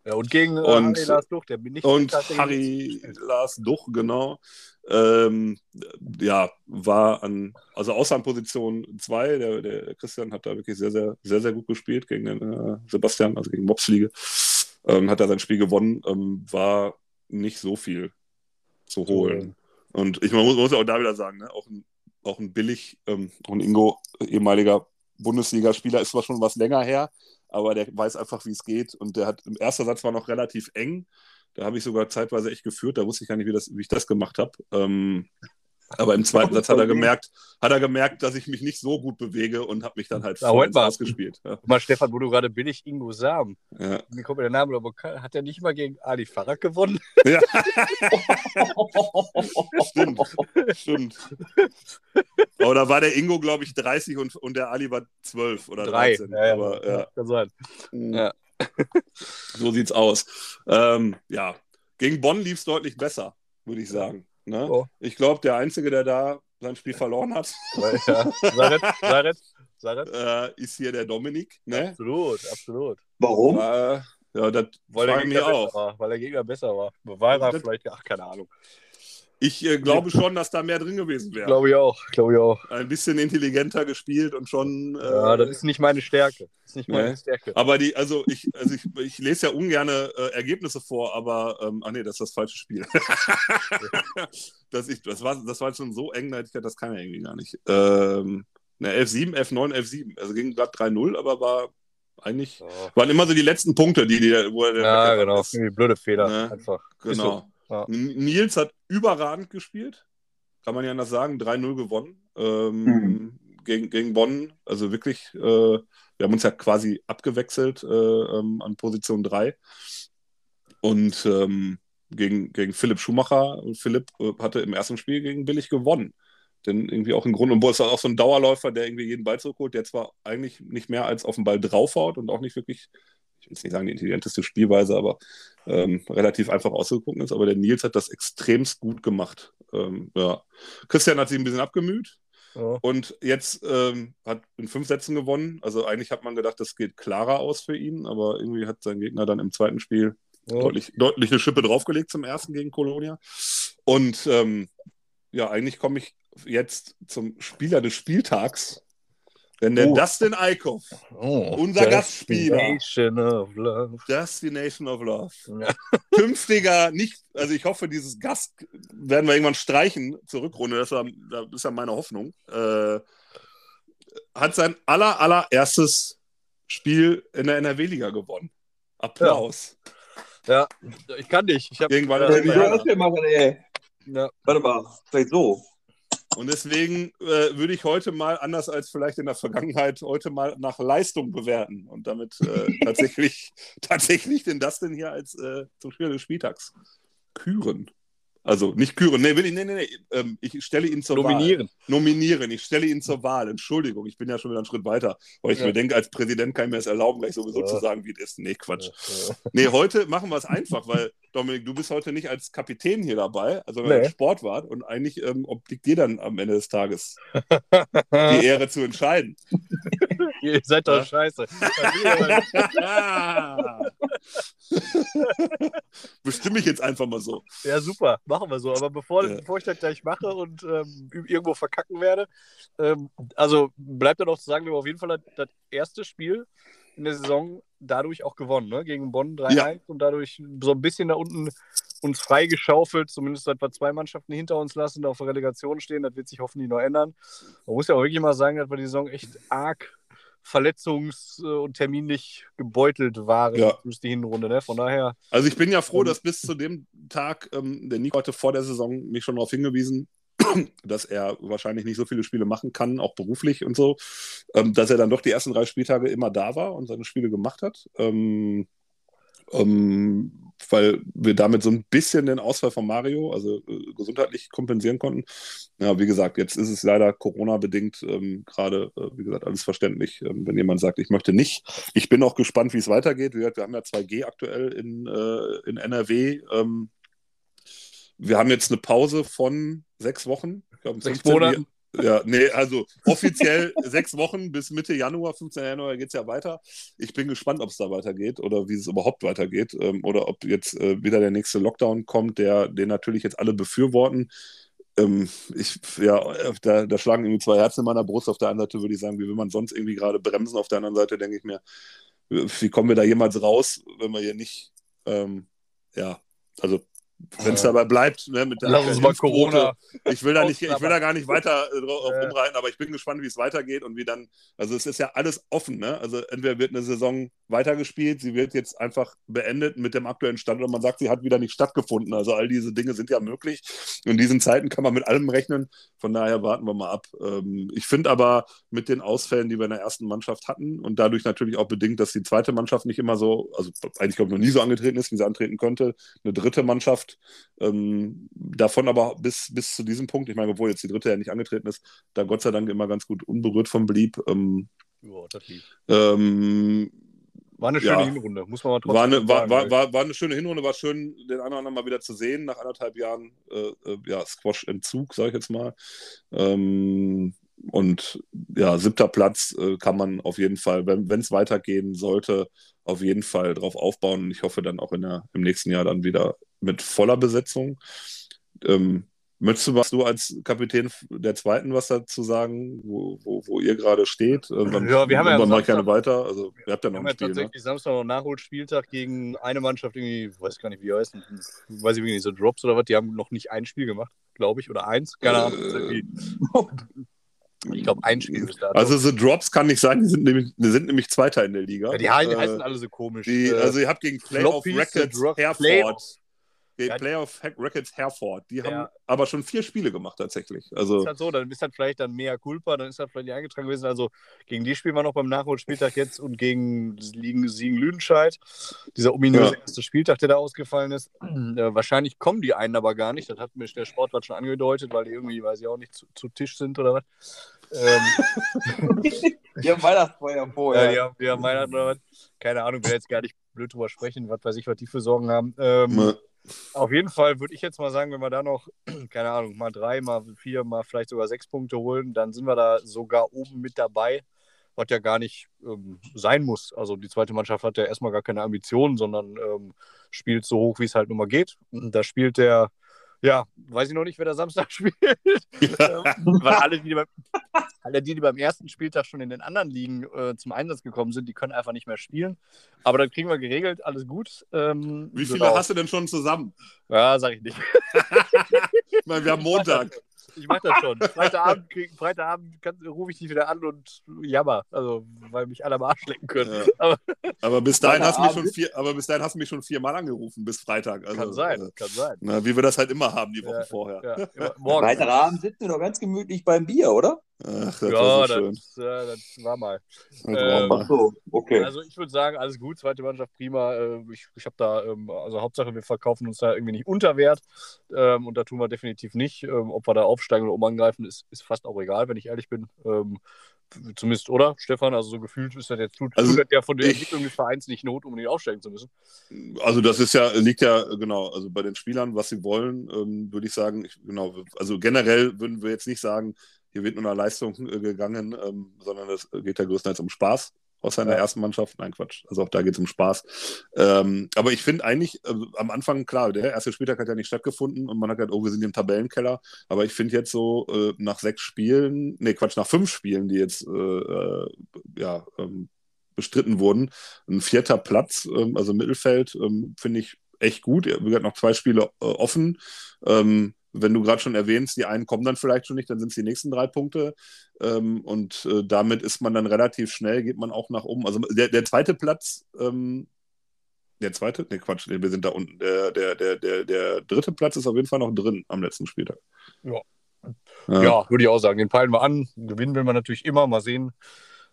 ja, und gegen und, Harry Lars Duch, der bin nicht Und Harry Lars Duch, genau. Ähm, ja, war an, also außer an Position 2, der, der Christian hat da wirklich sehr, sehr, sehr, sehr gut gespielt gegen den äh, Sebastian, also gegen Mobsliege. Ähm, hat er sein Spiel gewonnen, ähm, war nicht so viel zu holen. Und ich muss, muss auch da wieder sagen, ne, auch, ein, auch ein billig, ähm, und Ingo, ehemaliger Bundesligaspieler, ist zwar schon was länger her, aber der weiß einfach, wie es geht. Und der hat im ersten Satz war noch relativ eng. Da habe ich sogar zeitweise echt geführt. Da wusste ich gar nicht, wie, das, wie ich das gemacht habe. Ähm, aber im zweiten Satz hat er gemerkt, hat er gemerkt, dass ich mich nicht so gut bewege und habe mich dann halt voll ins ausgespielt. Ja. Mal, Stefan, wo du gerade billig Ingo Sam. Ja. Mir kommt mir der Name, aber hat er nicht mal gegen Ali Farag gewonnen? Ja. stimmt, stimmt. Aber da war der Ingo, glaube ich, 30 und, und der Ali war 12 oder Drei. 13. Ja, aber, ja. Kann sein. Mhm. Ja. So sieht's aus. Ähm, ja, gegen Bonn lief es deutlich besser, würde ich sagen. Ne? Oh. Ich glaube, der Einzige, der da sein Spiel verloren hat, ja. Saret, Saret, Saret. Äh, ist hier der Dominik. Ne? Absolut, absolut. Warum? Äh, ja, das weil der Gegner auch. War, weil der Gegner besser war. War er vielleicht, ach, keine Ahnung. Ich äh, glaube schon, dass da mehr drin gewesen wäre. Glaube ich auch, glaube ich auch. Ein bisschen intelligenter gespielt und schon. Äh, ja, das ist nicht meine Stärke. Das ist nicht meine ne? Stärke. Aber die, also ich, also ich, ich lese ja ungern äh, Ergebnisse vor, aber ähm, ach nee, das ist das falsche Spiel. das, ich, das, war, das war schon so eng, das kann ja irgendwie gar nicht. Ähm, ne, F7, F9, F7. Also ging glatt 3-0, aber war eigentlich. Oh. Waren immer so die letzten Punkte, die, die wo er. Ja, genau. Ist. Blöde Fehler. Ne? Einfach. Genau. Ja. Nils hat überragend gespielt, kann man ja anders sagen, 3-0 gewonnen ähm, mhm. gegen, gegen Bonn. Also wirklich, äh, wir haben uns ja quasi abgewechselt äh, ähm, an Position 3. Und ähm, gegen, gegen Philipp Schumacher. Philipp äh, hatte im ersten Spiel gegen Billig gewonnen. Denn irgendwie auch im Grunde und ist auch so ein Dauerläufer, der irgendwie jeden Ball zurückholt, der zwar eigentlich nicht mehr als auf den Ball draufhaut und auch nicht wirklich ich will jetzt nicht sagen die intelligenteste Spielweise, aber ähm, relativ einfach ausgeguckt ist. Aber der Nils hat das extremst gut gemacht. Ähm, ja. Christian hat sich ein bisschen abgemüht. Ja. Und jetzt ähm, hat in fünf Sätzen gewonnen. Also eigentlich hat man gedacht, das geht klarer aus für ihn, aber irgendwie hat sein Gegner dann im zweiten Spiel ja. deutlich, deutlich eine Schippe draufgelegt zum ersten gegen Kolonia. Und ähm, ja, eigentlich komme ich jetzt zum Spieler des Spieltags wenn der oh. Dustin Eickhoff, oh, unser Gastspieler, Destination of Love, Destination of Love, ja. künftiger, nicht, also ich hoffe, dieses Gast werden wir irgendwann streichen zur Rückrunde, das, war, das ist ja meine Hoffnung, äh, hat sein aller, allererstes Spiel in der NRW-Liga gewonnen. Applaus. Ja. ja, ich kann nicht. Ich hab, Irgendwann. Äh, ey? Ja. Warte mal, vielleicht so. Und deswegen äh, würde ich heute mal, anders als vielleicht in der Vergangenheit, heute mal nach Leistung bewerten und damit äh, tatsächlich, tatsächlich den Dustin hier als äh, zum Spieler des Spieltags küren. Also nicht küren, nee, will ich, nee, nee, nee. Ähm, ich stelle ihn zur Nominieren. Wahl. Nominieren. Ich stelle ihn zur Wahl. Entschuldigung, ich bin ja schon wieder einen Schritt weiter. Weil ich ja. mir denke, als Präsident kann ich mir das erlauben, gleich sowieso ja. zu sagen, wie es ist. Nee, Quatsch. Ja. Nee, heute machen wir es einfach, weil, Dominik, du bist heute nicht als Kapitän hier dabei, also nee. als Sportwart. Und eigentlich ähm, obliegt dir dann am Ende des Tages die Ehre zu entscheiden. Ihr seid doch scheiße. Bestimme ich jetzt einfach mal so. Ja, super. Machen wir so. Aber bevor, ja. bevor ich das gleich mache und ähm, irgendwo verkacken werde, ähm, also bleibt dann auch zu sagen, wir haben auf jeden Fall das, das erste Spiel in der Saison dadurch auch gewonnen, ne? gegen Bonn 3-1 ja. und dadurch so ein bisschen da unten uns freigeschaufelt, zumindest seit wir zwei Mannschaften hinter uns lassen, da auf der Relegation stehen, das wird sich hoffentlich noch ändern. Man muss ja auch wirklich mal sagen, dass wir die Saison echt arg verletzungs- und terminlich gebeutelt waren Ja. durch die Hinrunde. Ne? Von daher, Also ich bin ja froh, dass bis zu dem Tag, ähm, der Nico hatte vor der Saison mich schon darauf hingewiesen, dass er wahrscheinlich nicht so viele Spiele machen kann, auch beruflich und so, ähm, dass er dann doch die ersten drei Spieltage immer da war und seine Spiele gemacht hat. Ähm, ähm, weil wir damit so ein bisschen den Ausfall von Mario, also äh, gesundheitlich kompensieren konnten. Ja, wie gesagt, jetzt ist es leider Corona-bedingt ähm, gerade, äh, wie gesagt, alles verständlich, ähm, wenn jemand sagt, ich möchte nicht. Ich bin auch gespannt, wie es weitergeht. Gesagt, wir haben ja 2G aktuell in, äh, in NRW. Ähm, wir haben jetzt eine Pause von sechs Wochen. Ich glaub, Sechs 15. Monaten. Ja, nee, also offiziell sechs Wochen bis Mitte Januar, 15. Januar geht es ja weiter. Ich bin gespannt, ob es da weitergeht oder wie es überhaupt weitergeht ähm, oder ob jetzt äh, wieder der nächste Lockdown kommt, der den natürlich jetzt alle befürworten. Ähm, ich, ja, da, da schlagen irgendwie zwei Herzen in meiner Brust. Auf der einen Seite würde ich sagen, wie will man sonst irgendwie gerade bremsen? Auf der anderen Seite denke ich mir, wie kommen wir da jemals raus, wenn wir hier nicht, ähm, ja, also wenn es dabei bleibt, ne, mit der lass uns mal Corona. ich will da nicht, ich will da gar nicht weiter äh, drauf rumreiten, aber ich bin gespannt, wie es weitergeht und wie dann, also es ist ja alles offen, ne? Also entweder wird eine Saison weitergespielt, sie wird jetzt einfach beendet mit dem aktuellen Stand oder man sagt, sie hat wieder nicht stattgefunden. Also all diese Dinge sind ja möglich. In diesen Zeiten kann man mit allem rechnen. Von daher warten wir mal ab. Ähm, Ich finde aber mit den Ausfällen, die wir in der ersten Mannschaft hatten und dadurch natürlich auch bedingt, dass die zweite Mannschaft nicht immer so, also eigentlich glaube ich noch nie so angetreten ist, wie sie antreten könnte, eine dritte Mannschaft, ähm, davon aber bis, bis zu diesem Punkt, ich meine, obwohl jetzt die dritte ja nicht angetreten ist, da Gott sei Dank immer ganz gut unberührt von blieb. Ähm, Ja, ähm, War eine schöne Ja. Hinrunde, muss man mal trotzdem war, eine, war, sagen. war, war, war eine schöne Hinrunde, war schön, den einen oder anderen mal wieder zu sehen, nach anderthalb Jahren äh, äh, ja, Squash-Entzug, sage ich jetzt mal. Ähm, und ja, siebter Platz äh, kann man auf jeden Fall, wenn es weitergehen sollte, auf jeden Fall drauf aufbauen. Und ich hoffe dann auch in der, im nächsten Jahr dann wieder mit voller Besetzung. Ähm, möchtest du was du als Kapitän der zweiten was dazu sagen, wo, wo, wo ihr gerade steht? Dann, Ja, wir haben ja dann gerne Samstag- weiter. Also ihr habt ja Wir noch haben ein ja Spiel. Ne? tatsächlich Samstag noch Nachholspieltag gegen eine Mannschaft, irgendwie, weiß gar nicht, wie die heißen, weiß ich nicht, so Drops oder was, die haben noch nicht ein Spiel gemacht, glaube ich, oder eins, keine Ahnung. Äh, Ich glaube, ein Spiel bis dato. Also The Drops kann nicht sein, die sind nämlich, die sind nämlich Zweiter in der Liga. ja, die heißen, Äh, alle so komisch. die, Äh, also ihr habt gegen Playoff Records Herford. Playoff. Die Ja, Playoff Records Herford. Die haben Ja. aber schon vier Spiele gemacht tatsächlich. ist Also halt so, dann ist halt vielleicht dann mehr Culpa, dann ist halt vielleicht nicht eingetragen gewesen. Also gegen die spielen wir noch beim Nachholspieltag jetzt und gegen Siegen, Siegen Lüdenscheid. Dieser ominöse Ja. erste Spieltag, der da ausgefallen ist. Äh, wahrscheinlich kommen die einen aber gar nicht. Das hat mir der Sportwart schon angedeutet, weil die irgendwie, weiß ich auch nicht, zu, zu Tisch sind oder was. Ähm, Die haben Weihnachtsfeuer ja, vorher. die haben, die haben Weihnachten oder was. Keine Ahnung, will jetzt gar nicht blöd drüber sprechen, was weiß ich, was die für Sorgen haben. Ähm, auf jeden Fall würde ich jetzt mal sagen, wenn wir da noch, keine Ahnung, mal drei, mal vier, mal vielleicht sogar sechs Punkte holen, dann sind wir da sogar oben mit dabei, was ja gar nicht ähm, sein muss. Also die zweite Mannschaft hat ja erstmal gar keine Ambitionen, sondern ähm, spielt so hoch, wie es halt nun mal geht. Da spielt der, ja, weiß ich noch nicht, wer da Samstag spielt. Ähm, Weil alle die, beim, alle, die, die beim ersten Spieltag schon in den anderen Ligen äh, zum Einsatz gekommen sind, die können einfach nicht mehr spielen. Aber dann kriegen wir geregelt, alles gut. Ähm, wie viele genau. hast du denn schon zusammen? Ja, sag ich nicht. Ich meine, wir haben Montag. Ich mach das schon. Freitagabend, krieg- Freitagabend kann- rufe ich dich wieder an und jammer. Also, weil mich alle am Arsch lecken können. Ja. Aber Aber bis dahin hast du mich schon vier, aber bis dahin hast du mich schon viermal angerufen bis Freitag. Also, kann sein, äh, kann sein. na, wie wir das halt immer haben die Woche Ja, vorher. Ja, immer. Freitagabend sitzen wir doch ganz gemütlich beim Bier, oder? Ach, das ja, war so schön. das, äh, das war mal. Das war mal. so, okay. Also ich würde sagen, alles gut, zweite Mannschaft prima. Äh, Ich, ich habe da, ähm, also Hauptsache wir verkaufen uns da irgendwie nicht unter Wert ähm, und da tun wir definitiv nicht. Ähm, Ob wir da aufsteigen oder umangreifen, ist, ist fast auch egal, wenn ich ehrlich bin. Ähm, Zumindest, oder, Stefan? Also so gefühlt ist das jetzt tut, Also tut ja von der ich- Entwicklung des Vereins nicht Not, unbedingt aufsteigen zu müssen. Also das ist ja, liegt ja, genau, also bei den Spielern, was sie wollen, ähm, würde ich sagen, ich, genau, also generell würden wir jetzt nicht sagen, hier wird nur nach Leistung äh, gegangen, ähm, sondern es geht ja größtenteils um Spaß aus seiner Ja. ersten Mannschaft. Nein, Quatsch. Also auch da geht es um Spaß. Ähm, aber ich finde eigentlich äh, am Anfang, klar, der erste Spieltag hat ja nicht stattgefunden und man hat gesagt, oh, wir sind im Tabellenkeller. Aber ich finde jetzt so äh, nach sechs Spielen, nee, Quatsch, nach fünf Spielen, die jetzt äh, äh, ja, ähm, bestritten wurden, ein vierter Platz, ähm, also Mittelfeld, ähm, finde ich echt gut. Wie gesagt, noch zwei Spiele äh, offen. Ähm, wenn du gerade schon erwähnst, die einen kommen dann vielleicht schon nicht, dann sind es die nächsten drei Punkte. Ähm, und äh, damit ist man dann relativ schnell, geht man auch nach oben. Also der, der zweite Platz, ähm, der zweite, ne Quatsch, wir sind da unten. Der, der, der, der, der dritte Platz ist auf jeden Fall noch drin am letzten Spieltag. Ja. Ja, ja würde ich auch sagen. Den peilen wir an. Gewinnen will man natürlich immer. Mal sehen.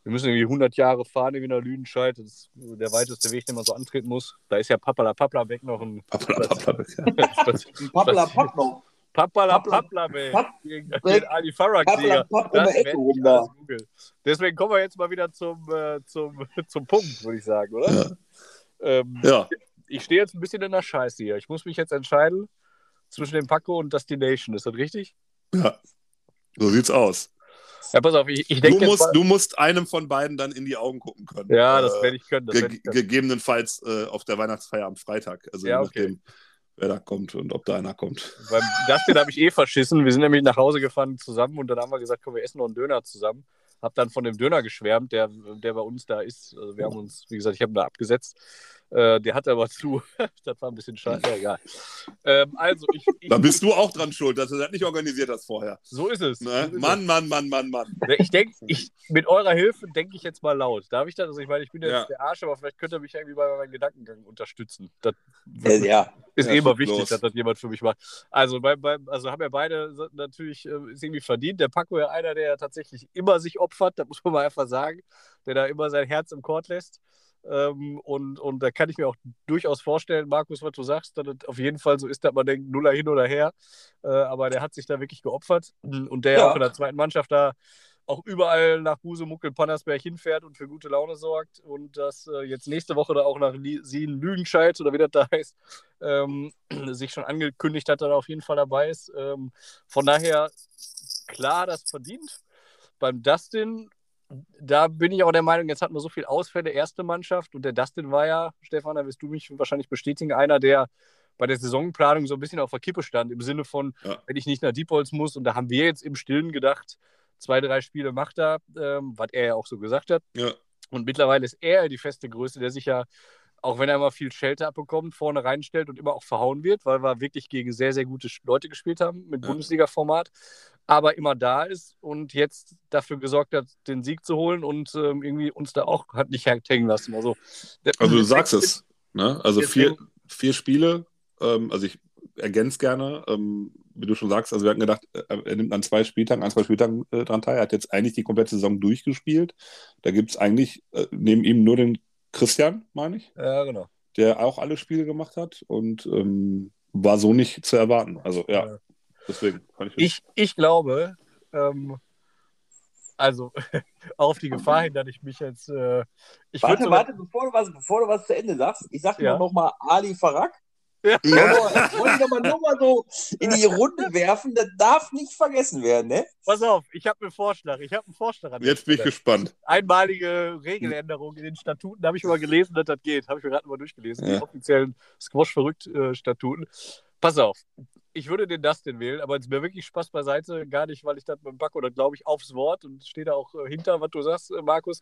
Wir müssen irgendwie 100 Jahre fahren, irgendwie nach Lüdenscheid. Das ist der weiteste Weg, den man so antreten muss. Da ist ja Papala Papla weg noch ein. Papala Papla weg. Papala Papla. Papala Papla weg. Gegen Ali Farag-Sieger. Deswegen kommen wir jetzt mal wieder zum, äh, zum, zum Punkt, würde ich sagen, oder? Ja. Ähm, ja. Ich stehe jetzt ein bisschen in der Scheiße hier. Ich muss mich jetzt entscheiden zwischen dem Paco und Destination. Ist das richtig? Ja, so sieht's aus. Ja, pass auf, ich, ich denke. Du musst, du musst einem von beiden dann in die Augen gucken können. Ja, das werde ich können. Ge ich können. Gegebenenfalls äh, auf der Weihnachtsfeier am Freitag. Also ja, okay. nachdem, wer da kommt und ob da einer kommt. Beim Dustin habe ich eh verschissen. Wir sind nämlich nach Hause gefahren zusammen und dann haben wir gesagt, komm, wir essen noch einen Döner zusammen. Hab dann von dem Döner geschwärmt, der, der bei uns da ist. Also wir haben uns, wie gesagt, ich habe ihn da abgesetzt. Äh, der hatte aber zu. das war ein bisschen schade. Ja, egal. Ähm, also ich, ich, da bist du auch dran schuld, dass du das nicht organisiert hast vorher. So ist es. Ne? So ist Mann, es. Mann, Mann, Mann, Mann. Ich denke, ich, mit eurer Hilfe denke ich jetzt mal laut. Darf ich das? Also ich meine, ich bin jetzt Ja. der Arsch, aber vielleicht könnt ihr mich irgendwie bei meinem Gedankengang unterstützen. Das Äh, ja. Ist Ja, eh immer wichtig, los. dass das jemand für mich macht. Also, bei, bei, also haben ja beide natürlich äh, ist irgendwie verdient. Der Paco ja einer, der ja tatsächlich immer sich opfert, da muss man mal einfach sagen, der da immer sein Herz im Kord lässt. Ähm, und, und da kann ich mir auch durchaus vorstellen, Markus, was du sagst, dass es auf jeden Fall so ist, dass man denkt, Nuller hin oder her. Äh, aber der hat sich da wirklich geopfert. Und der ja Ja. auch in der zweiten Mannschaft da auch überall nach Busemuckel, Pannersberg hinfährt und für gute Laune sorgt und das äh, jetzt nächste Woche da auch nach Sien Lüdenscheid oder wie das da heißt, ähm, sich schon angekündigt hat, dass er auf jeden Fall dabei ist. Ähm, von daher klar das verdient. Beim Dustin, da bin ich auch der Meinung, jetzt hatten wir so viel Ausfälle, erste Mannschaft und der Dustin war ja, Stefan, da wirst du mich wahrscheinlich bestätigen, einer, der bei der Saisonplanung so ein bisschen auf der Kippe stand, im Sinne von, Ja. wenn ich nicht nach Diepholz muss und da haben wir jetzt im Stillen gedacht, zwei, drei Spiele macht er, ähm, was er ja auch so gesagt hat. Ja. Und mittlerweile ist er die feste Größe, der sich ja, auch wenn er immer viel Schelte abbekommt, vorne reinstellt und immer auch verhauen wird, weil wir wirklich gegen sehr, sehr gute Leute gespielt haben mit Ja. Bundesliga-Format, aber immer da ist und jetzt dafür gesorgt hat, den Sieg zu holen und ähm, irgendwie uns da auch hat nicht hängen lassen. Also, Also du sagst es. Ne? Also vier, vier Spiele, ähm, also ich ergänze gerne, ähm, wie du schon sagst, also wir hatten gedacht, äh, er nimmt an zwei Spieltagen, an zwei Spieltagen äh, dran teil. Er hat jetzt eigentlich die komplette Saison durchgespielt. Da gibt es eigentlich äh, neben ihm nur den Christian, meine ich, Ja, genau. der auch alle Spiele gemacht hat und ähm, war so nicht zu erwarten. Also ja, Ja. deswegen. Kann ich, Ich, ich glaube, ähm, also auf die Gefahr hin, dass ich mich jetzt. Äh, ich Warte, warte, bevor du, was, bevor du was zu Ende sagst, ich sag Ja. nur noch mal Ali Farag. Ja. Ja. Wollte ich doch mal nur mal so in die Runde werfen, das darf nicht vergessen werden, ne? Pass auf, ich habe einen Vorschlag. Ich habe einen Vorschlag an Jetzt bin ich gespannt. Einmalige Regeländerung in den Statuten, da habe ich mal gelesen, dass das geht. Habe ich mir gerade mal durchgelesen, Ja. die offiziellen Squash-Verrückt-Statuten. Pass auf, ich würde den Dustin wählen, aber jetzt mir wirklich Spaß beiseite, gar nicht, weil ich das mit dem Paco, oder glaube ich, aufs Wort und stehe da auch äh, hinter, was du sagst, äh, Markus.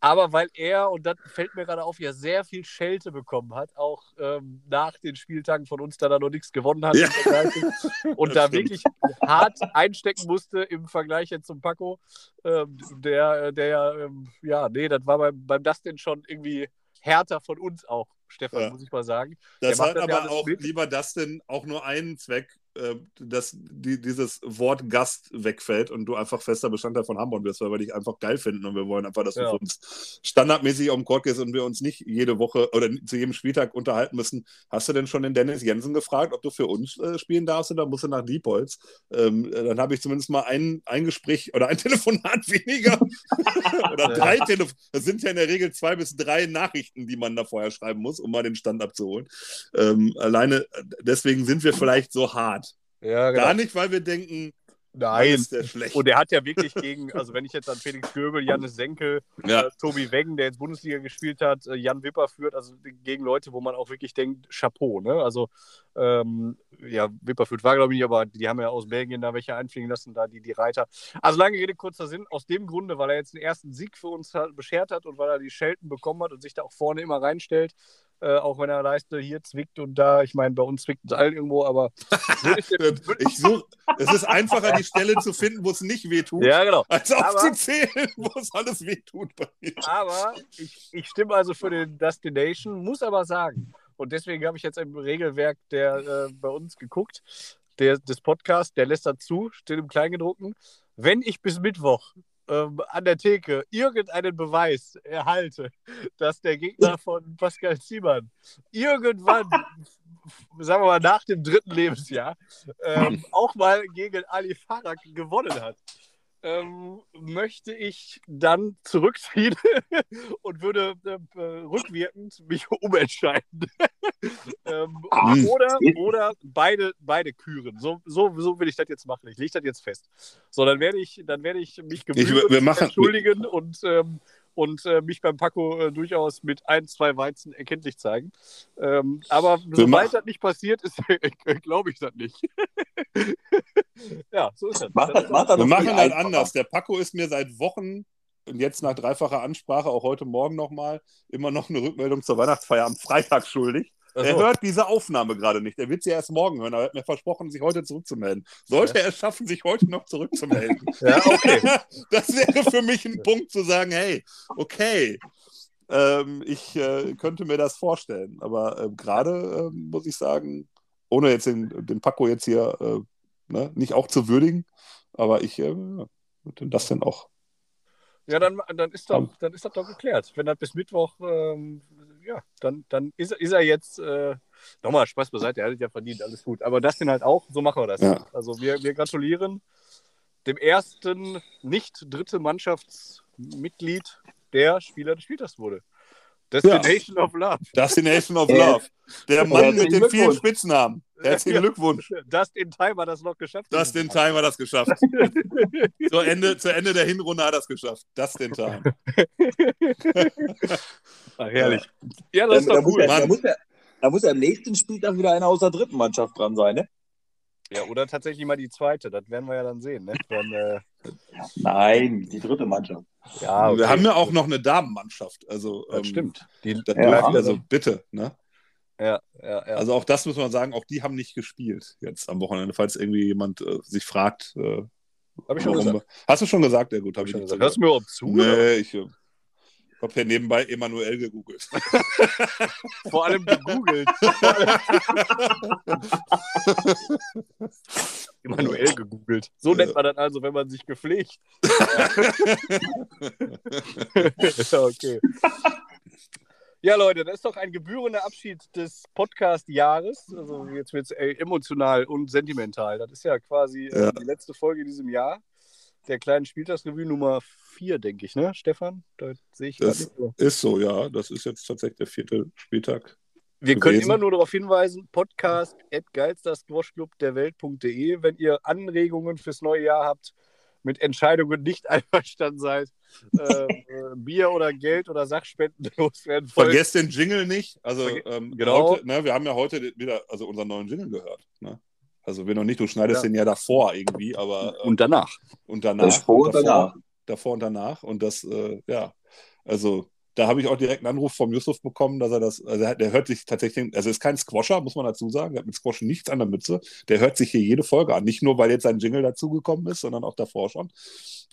Aber weil er, und das fällt mir gerade auf, ja sehr viel Schelte bekommen hat, auch ähm, nach den Spieltagen von uns, da er noch nichts gewonnen hat. Ja. und da stimmt. wirklich hart einstecken musste im Vergleich jetzt zum Paco, ähm, der, der ja, ähm, ja, nee, das war beim, beim Dustin schon irgendwie härter von uns auch, Stefan, Ja. muss ich mal sagen. Das hat ja aber alles auch, mit. lieber Dustin, auch nur einen Zweck, äh, dass die, dieses Wort Gast wegfällt und du einfach fester Bestandteil von Hamburg wirst, weil wir dich einfach geil finden und wir wollen einfach, dass du Ja. für uns standardmäßig auf dem Court gehst und wir uns nicht jede Woche oder zu jedem Spieltag unterhalten müssen. Hast du denn schon den Dennis Jensen gefragt, ob du für uns äh, spielen darfst oder musst du nach Diepholz? Ähm, äh, dann habe ich zumindest mal ein, ein Gespräch oder ein Telefonat weniger oder drei Telefon. Das sind ja in der Regel zwei bis drei Nachrichten, die man da vorher schreiben muss, um mal den Stand abzuholen. Ähm, alleine deswegen sind wir vielleicht so hart. Ja, Gar nicht, weil wir denken, Nein. ist der schlecht. Und er hat ja wirklich gegen, also wenn ich jetzt an Felix Göbel, Janis Senkel, ja, äh, Tobi Weggen, der jetzt Bundesliga gespielt hat, äh, Jan Wipper führt, also gegen Leute, wo man auch wirklich denkt, Chapeau, ne? Also, ähm, ja, Wipper führt war, glaube ich, nicht, aber die haben ja aus Belgien da welche einfliegen lassen, da die, die Reiter. Also lange Rede, kurzer Sinn, aus dem Grunde, weil er jetzt den ersten Sieg für uns beschert hat und weil er die Schelten bekommen hat und sich da auch vorne immer reinstellt, Äh, auch wenn er Leiste hier zwickt und da, ich meine, bei uns zwickt es allen irgendwo, aber ich such, es ist einfacher, die Stelle zu finden, wo es nicht wehtut, ja, genau. als aufzuzählen, wo es alles wehtut bei mir. Aber ich, ich stimme also für den Destination, muss aber sagen, und deswegen habe ich jetzt im Regelwerk der äh, bei uns geguckt, der, des Podcasts, der lässt dazu, steht im Kleingedruckten, wenn ich bis Mittwoch ähm, an der Theke irgendeinen Beweis erhalte, dass der Gegner von Pascal Ziemann irgendwann, sagen wir mal nach dem dritten Lebensjahr, ähm, auch mal gegen Ali Farag gewonnen hat, ähm, möchte ich dann zurückziehen und würde äh, rückwirkend mich umentscheiden. ähm, oder, oder beide, beide küren. So, so, so will ich das jetzt machen. Ich lege das jetzt fest. So, dann werde ich, dann werde ich mich gebührend entschuldigen und ähm, und äh, mich beim Paco äh, durchaus mit ein, zwei Weizen erkenntlich zeigen. Ähm, aber sobald das nicht passiert ist, glaube ich das nicht. ja, so ist das. Mach, das mach wir machen das anders. Der Paco ist mir seit Wochen und jetzt nach dreifacher Ansprache, auch heute Morgen nochmal, immer noch eine Rückmeldung zur Weihnachtsfeier am Freitag schuldig. Er hört diese Aufnahme gerade nicht. Er wird sie erst morgen hören. Er hat mir versprochen, sich heute zurückzumelden. Sollte ja. er es schaffen, sich heute noch zurückzumelden. ja, okay. Das wäre für mich ein Punkt zu sagen, hey, okay, ähm, ich äh, könnte mir das vorstellen. Aber äh, gerade äh, muss ich sagen, ohne jetzt den, den Paco jetzt hier äh, ne, nicht auch zu würdigen, aber ich äh, würde das dann auch ja, dann, dann, ist doch, dann ist das doch geklärt. Wenn das bis Mittwoch, ähm, ja, dann, dann ist, ist er jetzt, äh, nochmal Spaß beiseite, er hat ja verdient, alles gut. Aber das denn halt auch, so machen wir das. Ja. Also wir, wir gratulieren dem ersten nicht dritte Mannschaftsmitglied, der Spieler des Spieltags wurde. Destination ja. of Love. Destination of Love. Der Mann mit den vielen Spitznamen. Herzlichen ja. Glückwunsch. Just in Time hat das noch geschafft. Just in Time hat das geschafft. zu, Ende, zu Ende der Hinrunde hat das geschafft. Just in Time. Ach, herrlich. Ja, das ist da, doch cool. Da muss, ja, da muss ja am nächsten Spieltag wieder einer aus der dritten Mannschaft dran sein, ne? Ja, oder tatsächlich mal die zweite. Das werden wir ja dann sehen, ne? Dann, äh... Nein, die dritte Mannschaft. Ja, okay. Wir haben ja auch noch eine Damenmannschaft. Also, das ähm, stimmt. Die, das ja, also bitte, ne? Ja, ja, ja. Also auch das muss man sagen, auch die haben nicht gespielt jetzt am Wochenende, falls irgendwie jemand äh, sich fragt. Äh, Hab ich schon gesagt. Hast du schon gesagt? Ja gut, habe ich, schon gesagt. Hörst du mir überhaupt zu? Nee, oder? Ich habe ja nebenbei Emanuel gegoogelt. Vor allem gegoogelt. Emanuel gegoogelt. So nennt man das also, wenn man sich gepflegt. okay. Ja, Leute, das ist doch ein gebührender Abschied des Podcast-Jahres. Also jetzt wird es emotional und sentimental. Das ist ja quasi äh, ja. die letzte Folge in diesem Jahr der kleinen Spieltagsrevue Nummer 4, denke ich, ne, Stefan? Da sehe ich das so. ist so, ja. Das ist jetzt tatsächlich der vierte Spieltag. Wir gewesen. können immer nur darauf hinweisen, podcast at geilstersquashclubderwelt.de, wenn ihr Anregungen fürs neue Jahr habt, mit Entscheidungen nicht einverstanden seid, äh, Bier oder Geld oder Sachspenden loswerden wollt. Vergesst den Jingle nicht. Also ähm, genau. Heute, ne, wir haben ja heute wieder also unseren neuen Jingle gehört. Ne? Also wir noch nicht, du schneidest ja. den ja davor irgendwie, aber. Ähm, und danach. Und danach. Davor und, davor, danach. Davor und danach. Und das, äh, ja, also da habe ich auch direkt einen Anruf vom Yusuf bekommen, dass er das, also der hört sich tatsächlich, also ist kein Squasher, muss man dazu sagen, der hat mit Squash nichts an der Mütze. Der hört sich hier jede Folge an. Nicht nur, weil jetzt sein Jingle dazugekommen ist, sondern auch davor schon.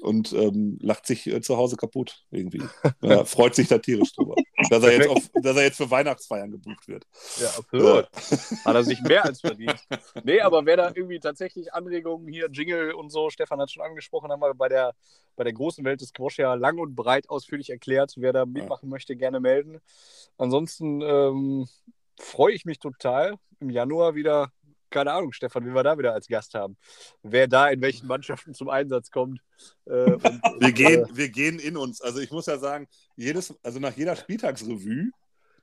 Und ähm, lacht sich äh, zu Hause kaputt irgendwie. ja, freut sich da tierisch drüber. dass, er jetzt auf, dass er jetzt für Weihnachtsfeiern gebucht wird. Ja, absolut. Ja. Hat er sich mehr als verdient. Nee, aber wer da irgendwie tatsächlich Anregungen hier, Jingle und so, Stefan hat schon angesprochen, haben wir bei der, bei der großen Welt des Squash ja lang und breit ausführlich erklärt. Wer da mitmachen machen möchte, gerne melden. Ansonsten ähm, freue ich mich total, im Januar wieder, keine Ahnung, Stefan, wie wir da wieder als Gast haben. Wer da in welchen Mannschaften zum Einsatz kommt. Äh, und, wir, gehen, äh, wir gehen in uns. Also ich muss ja sagen, jedes, also nach jeder Spieltagsrevue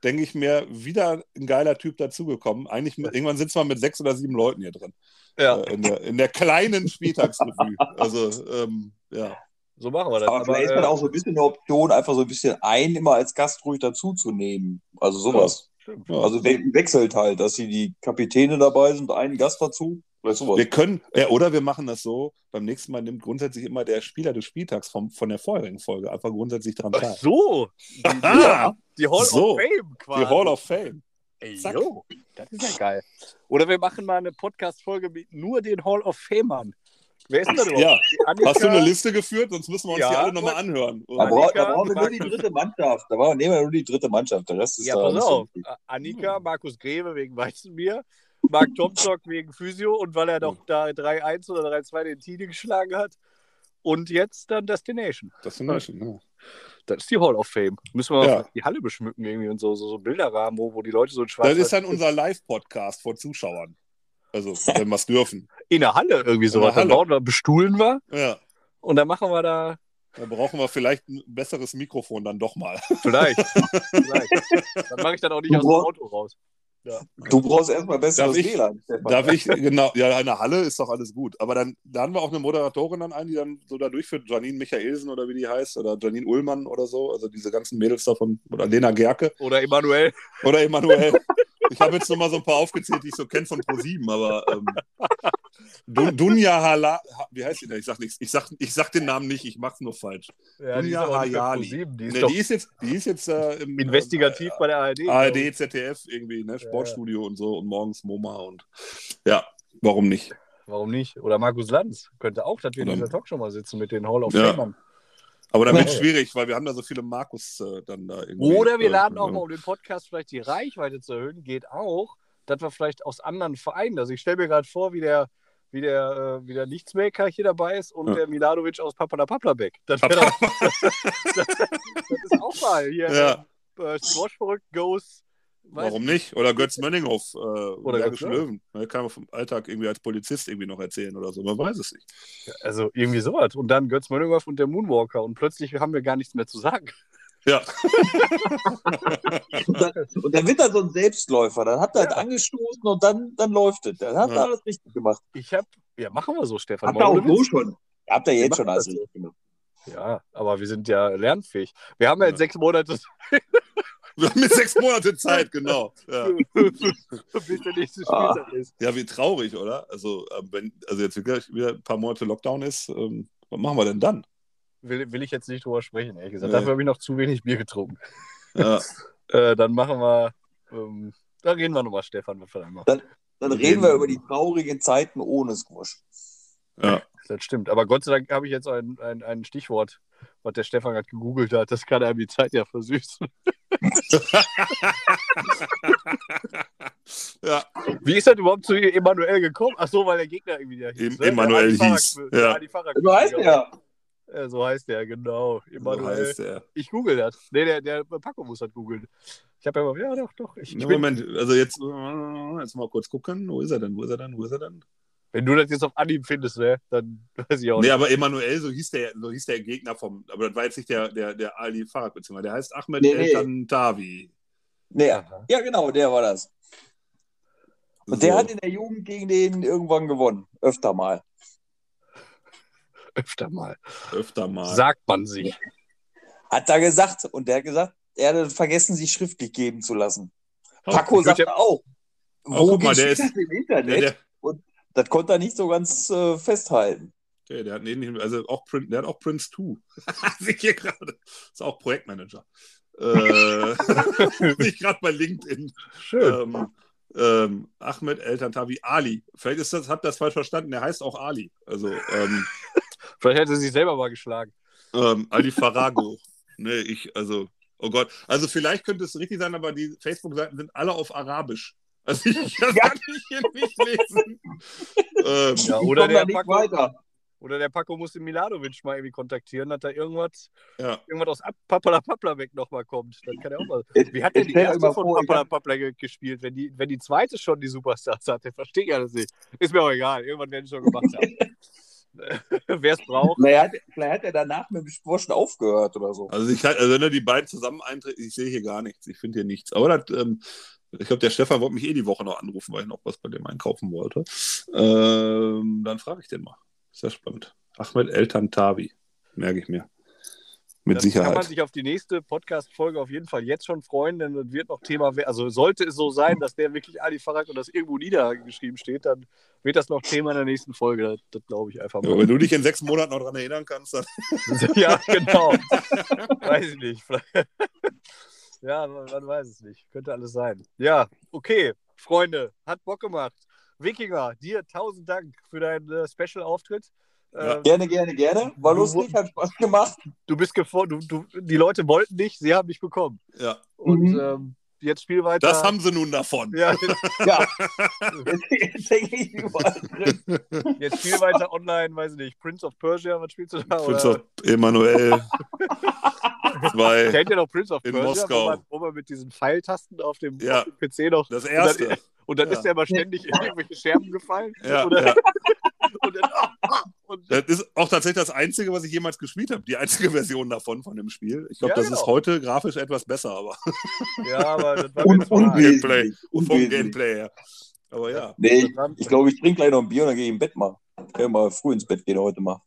denke ich mir, wieder ein geiler Typ dazugekommen. Eigentlich, irgendwann sitzen wir mit sechs oder sieben Leuten hier drin. Ja. Äh, in, der, in der kleinen Spieltagsrevue. Also, ähm, ja. So machen wir das. Aber, aber vielleicht ist dann äh, auch so ein bisschen eine Option, einfach so ein bisschen einen immer als Gast ruhig dazuzunehmen. Also sowas. Ja, also wechselt halt, dass sie die Kapitäne dabei sind, einen Gast dazu. Oder, sowas. Wir können, ja, oder wir machen das so, beim nächsten Mal nimmt grundsätzlich immer der Spieler des Spieltags vom, von der vorherigen Folge einfach grundsätzlich dran teil. Ach so! ja. Die Hall So, of Fame quasi. Die Hall of Fame. Ey, Zack. yo, das ist ja geil. Oder wir machen mal eine Podcast-Folge mit nur den Hall of Famern. Wer ist denn da überhaupt? Ja. Hast du eine Liste geführt? Sonst müssen wir uns Ja, die alle nochmal anhören. Da, bra Annika, da brauchen wir nur die dritte Mannschaft. Da brauchen- nehmen wir nur die dritte Mannschaft. Der Rest ist Ja, da pass auf. Annika, Markus Greve wegen Weizenbier, Marc Tomzok wegen Physio und weil er doch da 3-1 oder 3-2 den Tide geschlagen hat. Und jetzt dann Destination. Menschen, ja. Das ist die Hall of Fame. Müssen wir Ja. die Halle beschmücken irgendwie und so, so, so Bilderrahmen, wo, wo die Leute so in schwarz Das ist dann unser Live-Podcast vor Zuschauern. Also, wenn wir es dürfen. in der Halle irgendwie der Dann bauen wir, bestuhlen wir Ja. und dann machen wir da Da brauchen wir vielleicht ein besseres Mikrofon dann doch mal. vielleicht. vielleicht. Dann mache ich dann auch nicht Du aus dem Auto raus. Du brauchst erstmal besseres Darf ich- WLAN. Darf ich, genau, ja, in der Halle ist doch alles gut. Aber dann laden wir auch eine Moderatorin dann ein, die dann so da durchführt, Janine Michaelsen oder wie die heißt, oder Janine Ullmann oder so, also diese ganzen Mädels davon, oder Lena Gerke Oder Emanuel. oder Emanuel. ich habe jetzt noch mal so ein paar aufgezählt, die ich so kenne von ProSieben, aber ähm, Dun Dunja Hala, ha- wie heißt die denn? Ich sag nichts. Ich sag, ich sag den Namen nicht, ich mach's nur falsch. Ja, Dunja Hayali. Die ist Ne, doch die ist jetzt, die ist jetzt äh, im investigativ bei der ARD. äh, ARD, ZDF irgendwie, ne, Sportstudio und so und morgens MoMA und ja, warum nicht? Warum nicht? Oder Markus Lanz könnte auch, dass wir in dieser Talkshow mal sitzen mit den Hall of Ja. Famern. Aber dann wird Ja. es schwierig, weil wir haben da so viele Markus äh, dann da irgendwie. Oder wir äh, laden auch äh, mal, um den Podcast vielleicht die Reichweite zu erhöhen, geht auch, dass wir vielleicht aus anderen Vereinen, also ich stelle mir gerade vor, wie der, wie der, äh, wie der Nichtsmaker hier dabei ist und Ja. der Milanovic aus Papala Paplabek. Das, doch- das, das ist auch mal hier. Ja. Äh, Squash verrückt Goes. weiß Warum nicht? Oder Götz Mönninghoff, äh, Oder Götz Löwen. Ne, kann man vom Alltag irgendwie als Polizist irgendwie noch erzählen oder so. Man weiß es nicht. Also irgendwie sowas. Und dann Götz Mönninghoff und der Moonwalker. Und plötzlich haben wir gar nichts mehr zu sagen. Ja, Und dann, und dann wird er so ein Selbstläufer. Dann hat er Ja. halt angestoßen und dann, dann läuft es. Dann hat Ja. er alles richtig gemacht. Ich habe, ja, machen wir so, Stefan. Habt ihr auch so schon. Habt ihr Wir jetzt schon alles richtig gemacht. Ja, aber wir sind ja lernfähig. Wir haben ja jetzt Ja. sechs Monate, wir haben jetzt sechs Monate Zeit, genau. Ja, bis der nächste Ah. Spieltag ist. ja wie traurig, oder? Also, äh, wenn also jetzt wieder ein paar Monate Lockdown ist, ähm, was machen wir denn dann? Will, will ich jetzt nicht drüber sprechen, ehrlich gesagt. Nee. Dafür habe ich noch zu wenig Bier getrunken. Ja, Äh, dann machen wir, ähm, da reden wir nochmal, Stefan, was wir dann machen. Dann reden wir über die traurigen Zeiten ohne Squash. ja. Das stimmt. Aber Gott sei Dank habe ich jetzt ein, ein, ein Stichwort, was der Stefan gerade gegoogelt hat. Das kann einem die Zeit ja versüßen. ja. Wie ist das überhaupt zu Emanuel gekommen? Ach so, weil der Gegner irgendwie da Em- ne? Emanuel Der Adi hieß, der ja. Heißt er. Ja, so heißt der, genau. So Emanuel. heißt er. Ich google das. Nee, der, der Paco muss das googeln. Ich habe ja mal, ja doch, doch. Ich, ich Ne, bin, Moment, also jetzt, äh, jetzt mal kurz gucken. Wo ist er denn? Wo ist er denn? Wo ist er denn? wenn du das jetzt auf Anhieb findest, ne, dann weiß ich auch Nee, nicht. aber Emanuel, so hieß der, so hieß der Gegner vom, aber das war jetzt nicht der, der, der Ali Farag, beziehungsweise der heißt Ahmed Nee, nee. Eltan Tavi. Nee, Aha. ja, genau, der war das. Und der So. hat in der Jugend gegen den irgendwann gewonnen. Öfter mal. Öfter mal. öfter mal. Sagt man sich. Hat er gesagt. Und der hat gesagt, er hat vergessen, sich schriftlich geben zu lassen. Oh, Paco würd sagte auch. Oh, guck mal, der ist- das im der, Internet? der, Das konnte er nicht so ganz äh, festhalten. der, der hat nee, nicht, also auch Prin, der hat auch Prince 2. Sehe ich hier gerade. Ist auch Projektmanager. Äh, ich gerade bei LinkedIn. Schön. Ähm, ähm, Ahmed Eltan Tavi Ali. Vielleicht ist das, habt ihr das falsch verstanden. Der heißt auch Ali. Also ähm, Vielleicht hätte er sich selber mal geschlagen. ähm, Ali Farago. nee, ich, also, oh Gott. Also vielleicht könnte es richtig sein, aber die Facebook-Seiten sind alle auf Arabisch. Also ich kann Ja. ich hier nicht lesen. ähm, Ja, oder der nicht Paco, weiter. oder der Paco musste Milanovic mal irgendwie kontaktieren, dass da irgendwas, ja. irgendwas aus Ab- Papala Papla weg nochmal kommt. Das kann ja auch mal. Wie hat denn die erste von vor, ich Papala hab- Papla ge- gespielt, wenn die, wenn die zweite schon die Superstars hat? Der verstehe ich alles nicht. Ist mir auch egal. Irgendwann werden sie schon gemacht haben. Wer es braucht. Vielleicht hat, vielleicht hat er danach mit dem Squashen aufgehört oder so. Also, ich, also wenn er die beiden zusammen eintreten, ich sehe hier gar nichts. Ich finde hier nichts. Aber das, ähm, ich glaube, der Stefan wollte mich eh die Woche noch anrufen, weil ich noch was bei dem einkaufen wollte. Ähm, dann frage ich den mal. Ist ja spannend. Ahmed Eltan Tavi. Merke ich mir. Mit Dann kann man Sicherheit. sich auf die nächste Podcast-Folge auf jeden Fall jetzt schon freuen, denn das wird noch Thema, also sollte es so sein, dass der wirklich Ali Farag und das irgendwo niedergeschrieben steht, dann wird das noch Thema in der nächsten Folge. Das, das glaube ich einfach Ja, mal. wenn du dich in sechs Monaten noch daran erinnern kannst, dann. Ja, genau. Weiß ich nicht. Ja, man, man weiß es nicht. Könnte alles sein. Ja, okay. Freunde, hat Bock gemacht. Wikinger, dir tausend Dank für deinen äh, Special-Auftritt. Ja. Ähm, Gerne, gerne, gerne. War lustig, hat Spaß gemacht. du bist gefo du, du, die Leute wollten dich, sie haben dich bekommen. Ja. Und Mhm. ähm, jetzt spiel weiter. Das haben sie nun davon. ja, Ja. Jetzt denke ich überall drin. jetzt spiel weiter online, weiß ich nicht. Prince of Persia, was spielst du da? Prince Oder- of Emanuel 2. Kennt ihr noch Prince of In Persia, Moskau. Wo, man, wo man mit diesen Pfeiltasten auf dem, Ja. auf dem PC noch. Das Und erste. dann, und dann Ja. ist der immer ständig in irgendwelche Scherben gefallen. Ja, Oder, ja. Und dann, und, Das ist auch tatsächlich das Einzige, was ich jemals gespielt habe. Die einzige Version davon, von dem Spiel. Ich glaube, Ja, das ist genau. heute grafisch etwas besser, aber ja, aber das war Un unwesentlich. Gameplay. vom. Gameplay her. Aber ja. Nee, ich glaube, ich trinke gleich noch ein Bier und dann gehe ich im Bett mal. Können wir mal früh ins Bett gehen heute mal.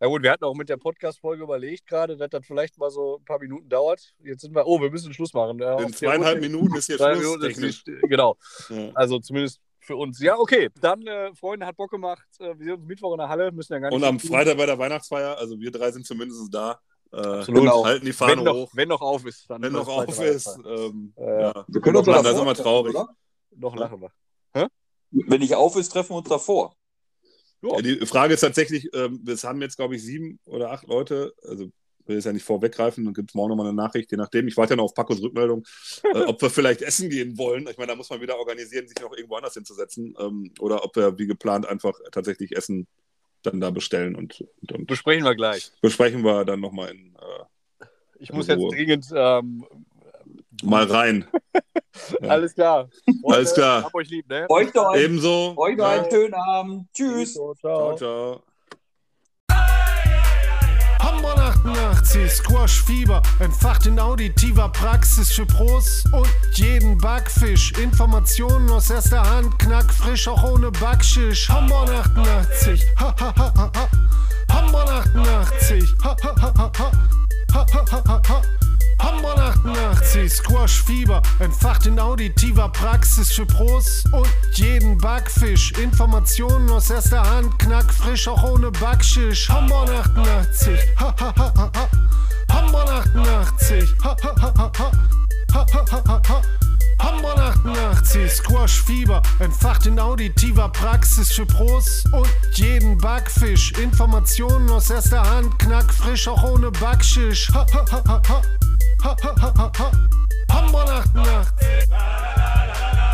Ja gut, wir hatten auch mit der Podcast-Folge überlegt gerade, dass das vielleicht mal so ein paar Minuten dauert. Jetzt sind wir, oh, wir müssen Schluss machen. Ja, In zweieinhalb Minuten ist hier Zwei Schluss. Minuten ist Genau, Ja. also zumindest für uns. Ja, okay, dann, äh, Freunde, hat Bock gemacht. Äh, wir sehen uns Mittwoch in der Halle, müssen ja gar nicht. Und am tun. Freitag bei der Weihnachtsfeier, also wir drei sind zumindest da. Äh, Absolut. Genau. Halten die wenn Fahne noch, hoch. wenn noch auf ist. Dann Wenn noch das zweite auf ist. Ähm, Äh, ja. Wir können uns ja da davor sind wir traurig. oder? Noch lachen wir. Wenn nicht auf ist, treffen wir uns davor. Ja. Die Frage ist tatsächlich, ähm, es haben jetzt, glaube ich, sieben oder acht Leute, also will jetzt ja nicht vorweggreifen, dann gibt es morgen nochmal eine Nachricht, je nachdem. Ich warte ja noch auf Pacos Rückmeldung, äh, ob wir vielleicht essen gehen wollen. Ich meine, da muss man wieder organisieren, sich noch irgendwo anders hinzusetzen. Ähm, oder ob wir wie geplant einfach tatsächlich Essen dann da bestellen und, und, und Besprechen wir gleich. besprechen wir dann nochmal in äh, Ich muss In jetzt Ruhe. dringend. Ähm, mal rein. Ja. Alles klar. Alles klar. Hab euch lieb, ne? Euch einen, Ebenso. euch noch einen schönen Abend. Tschüss. Ciao, ciao. ciao. Hamburg 88, Squash Fieber, entfacht in auditiver Praxis für Pros und jeden Backfisch. Informationen aus erster Hand, knackfrisch, auch ohne Backschisch. Hamburg 88, ha ha ha ha ha. Hamburg 88, ha ha ha ha ha. Ha ha ha ha ha. Hamburg 88, Squash Fieber, entfacht in auditiver Praxis für Pros und jeden Backfisch. Informationen aus erster Hand, knackfrisch, auch ohne Backschisch. Hamburg 88, ha ha ha ha ha. Hamburg 88, ha ha ha ha ha. Ha ha ha ha ha. Hamburg 88, Squash Fieber, entfacht in auditiver Praxis für Pros und jeden Backfisch. Informationen aus erster Hand, knackfrisch, auch ohne Backschisch. Ha ha ha ha. ha ha ha ha ha. Hamburg 88.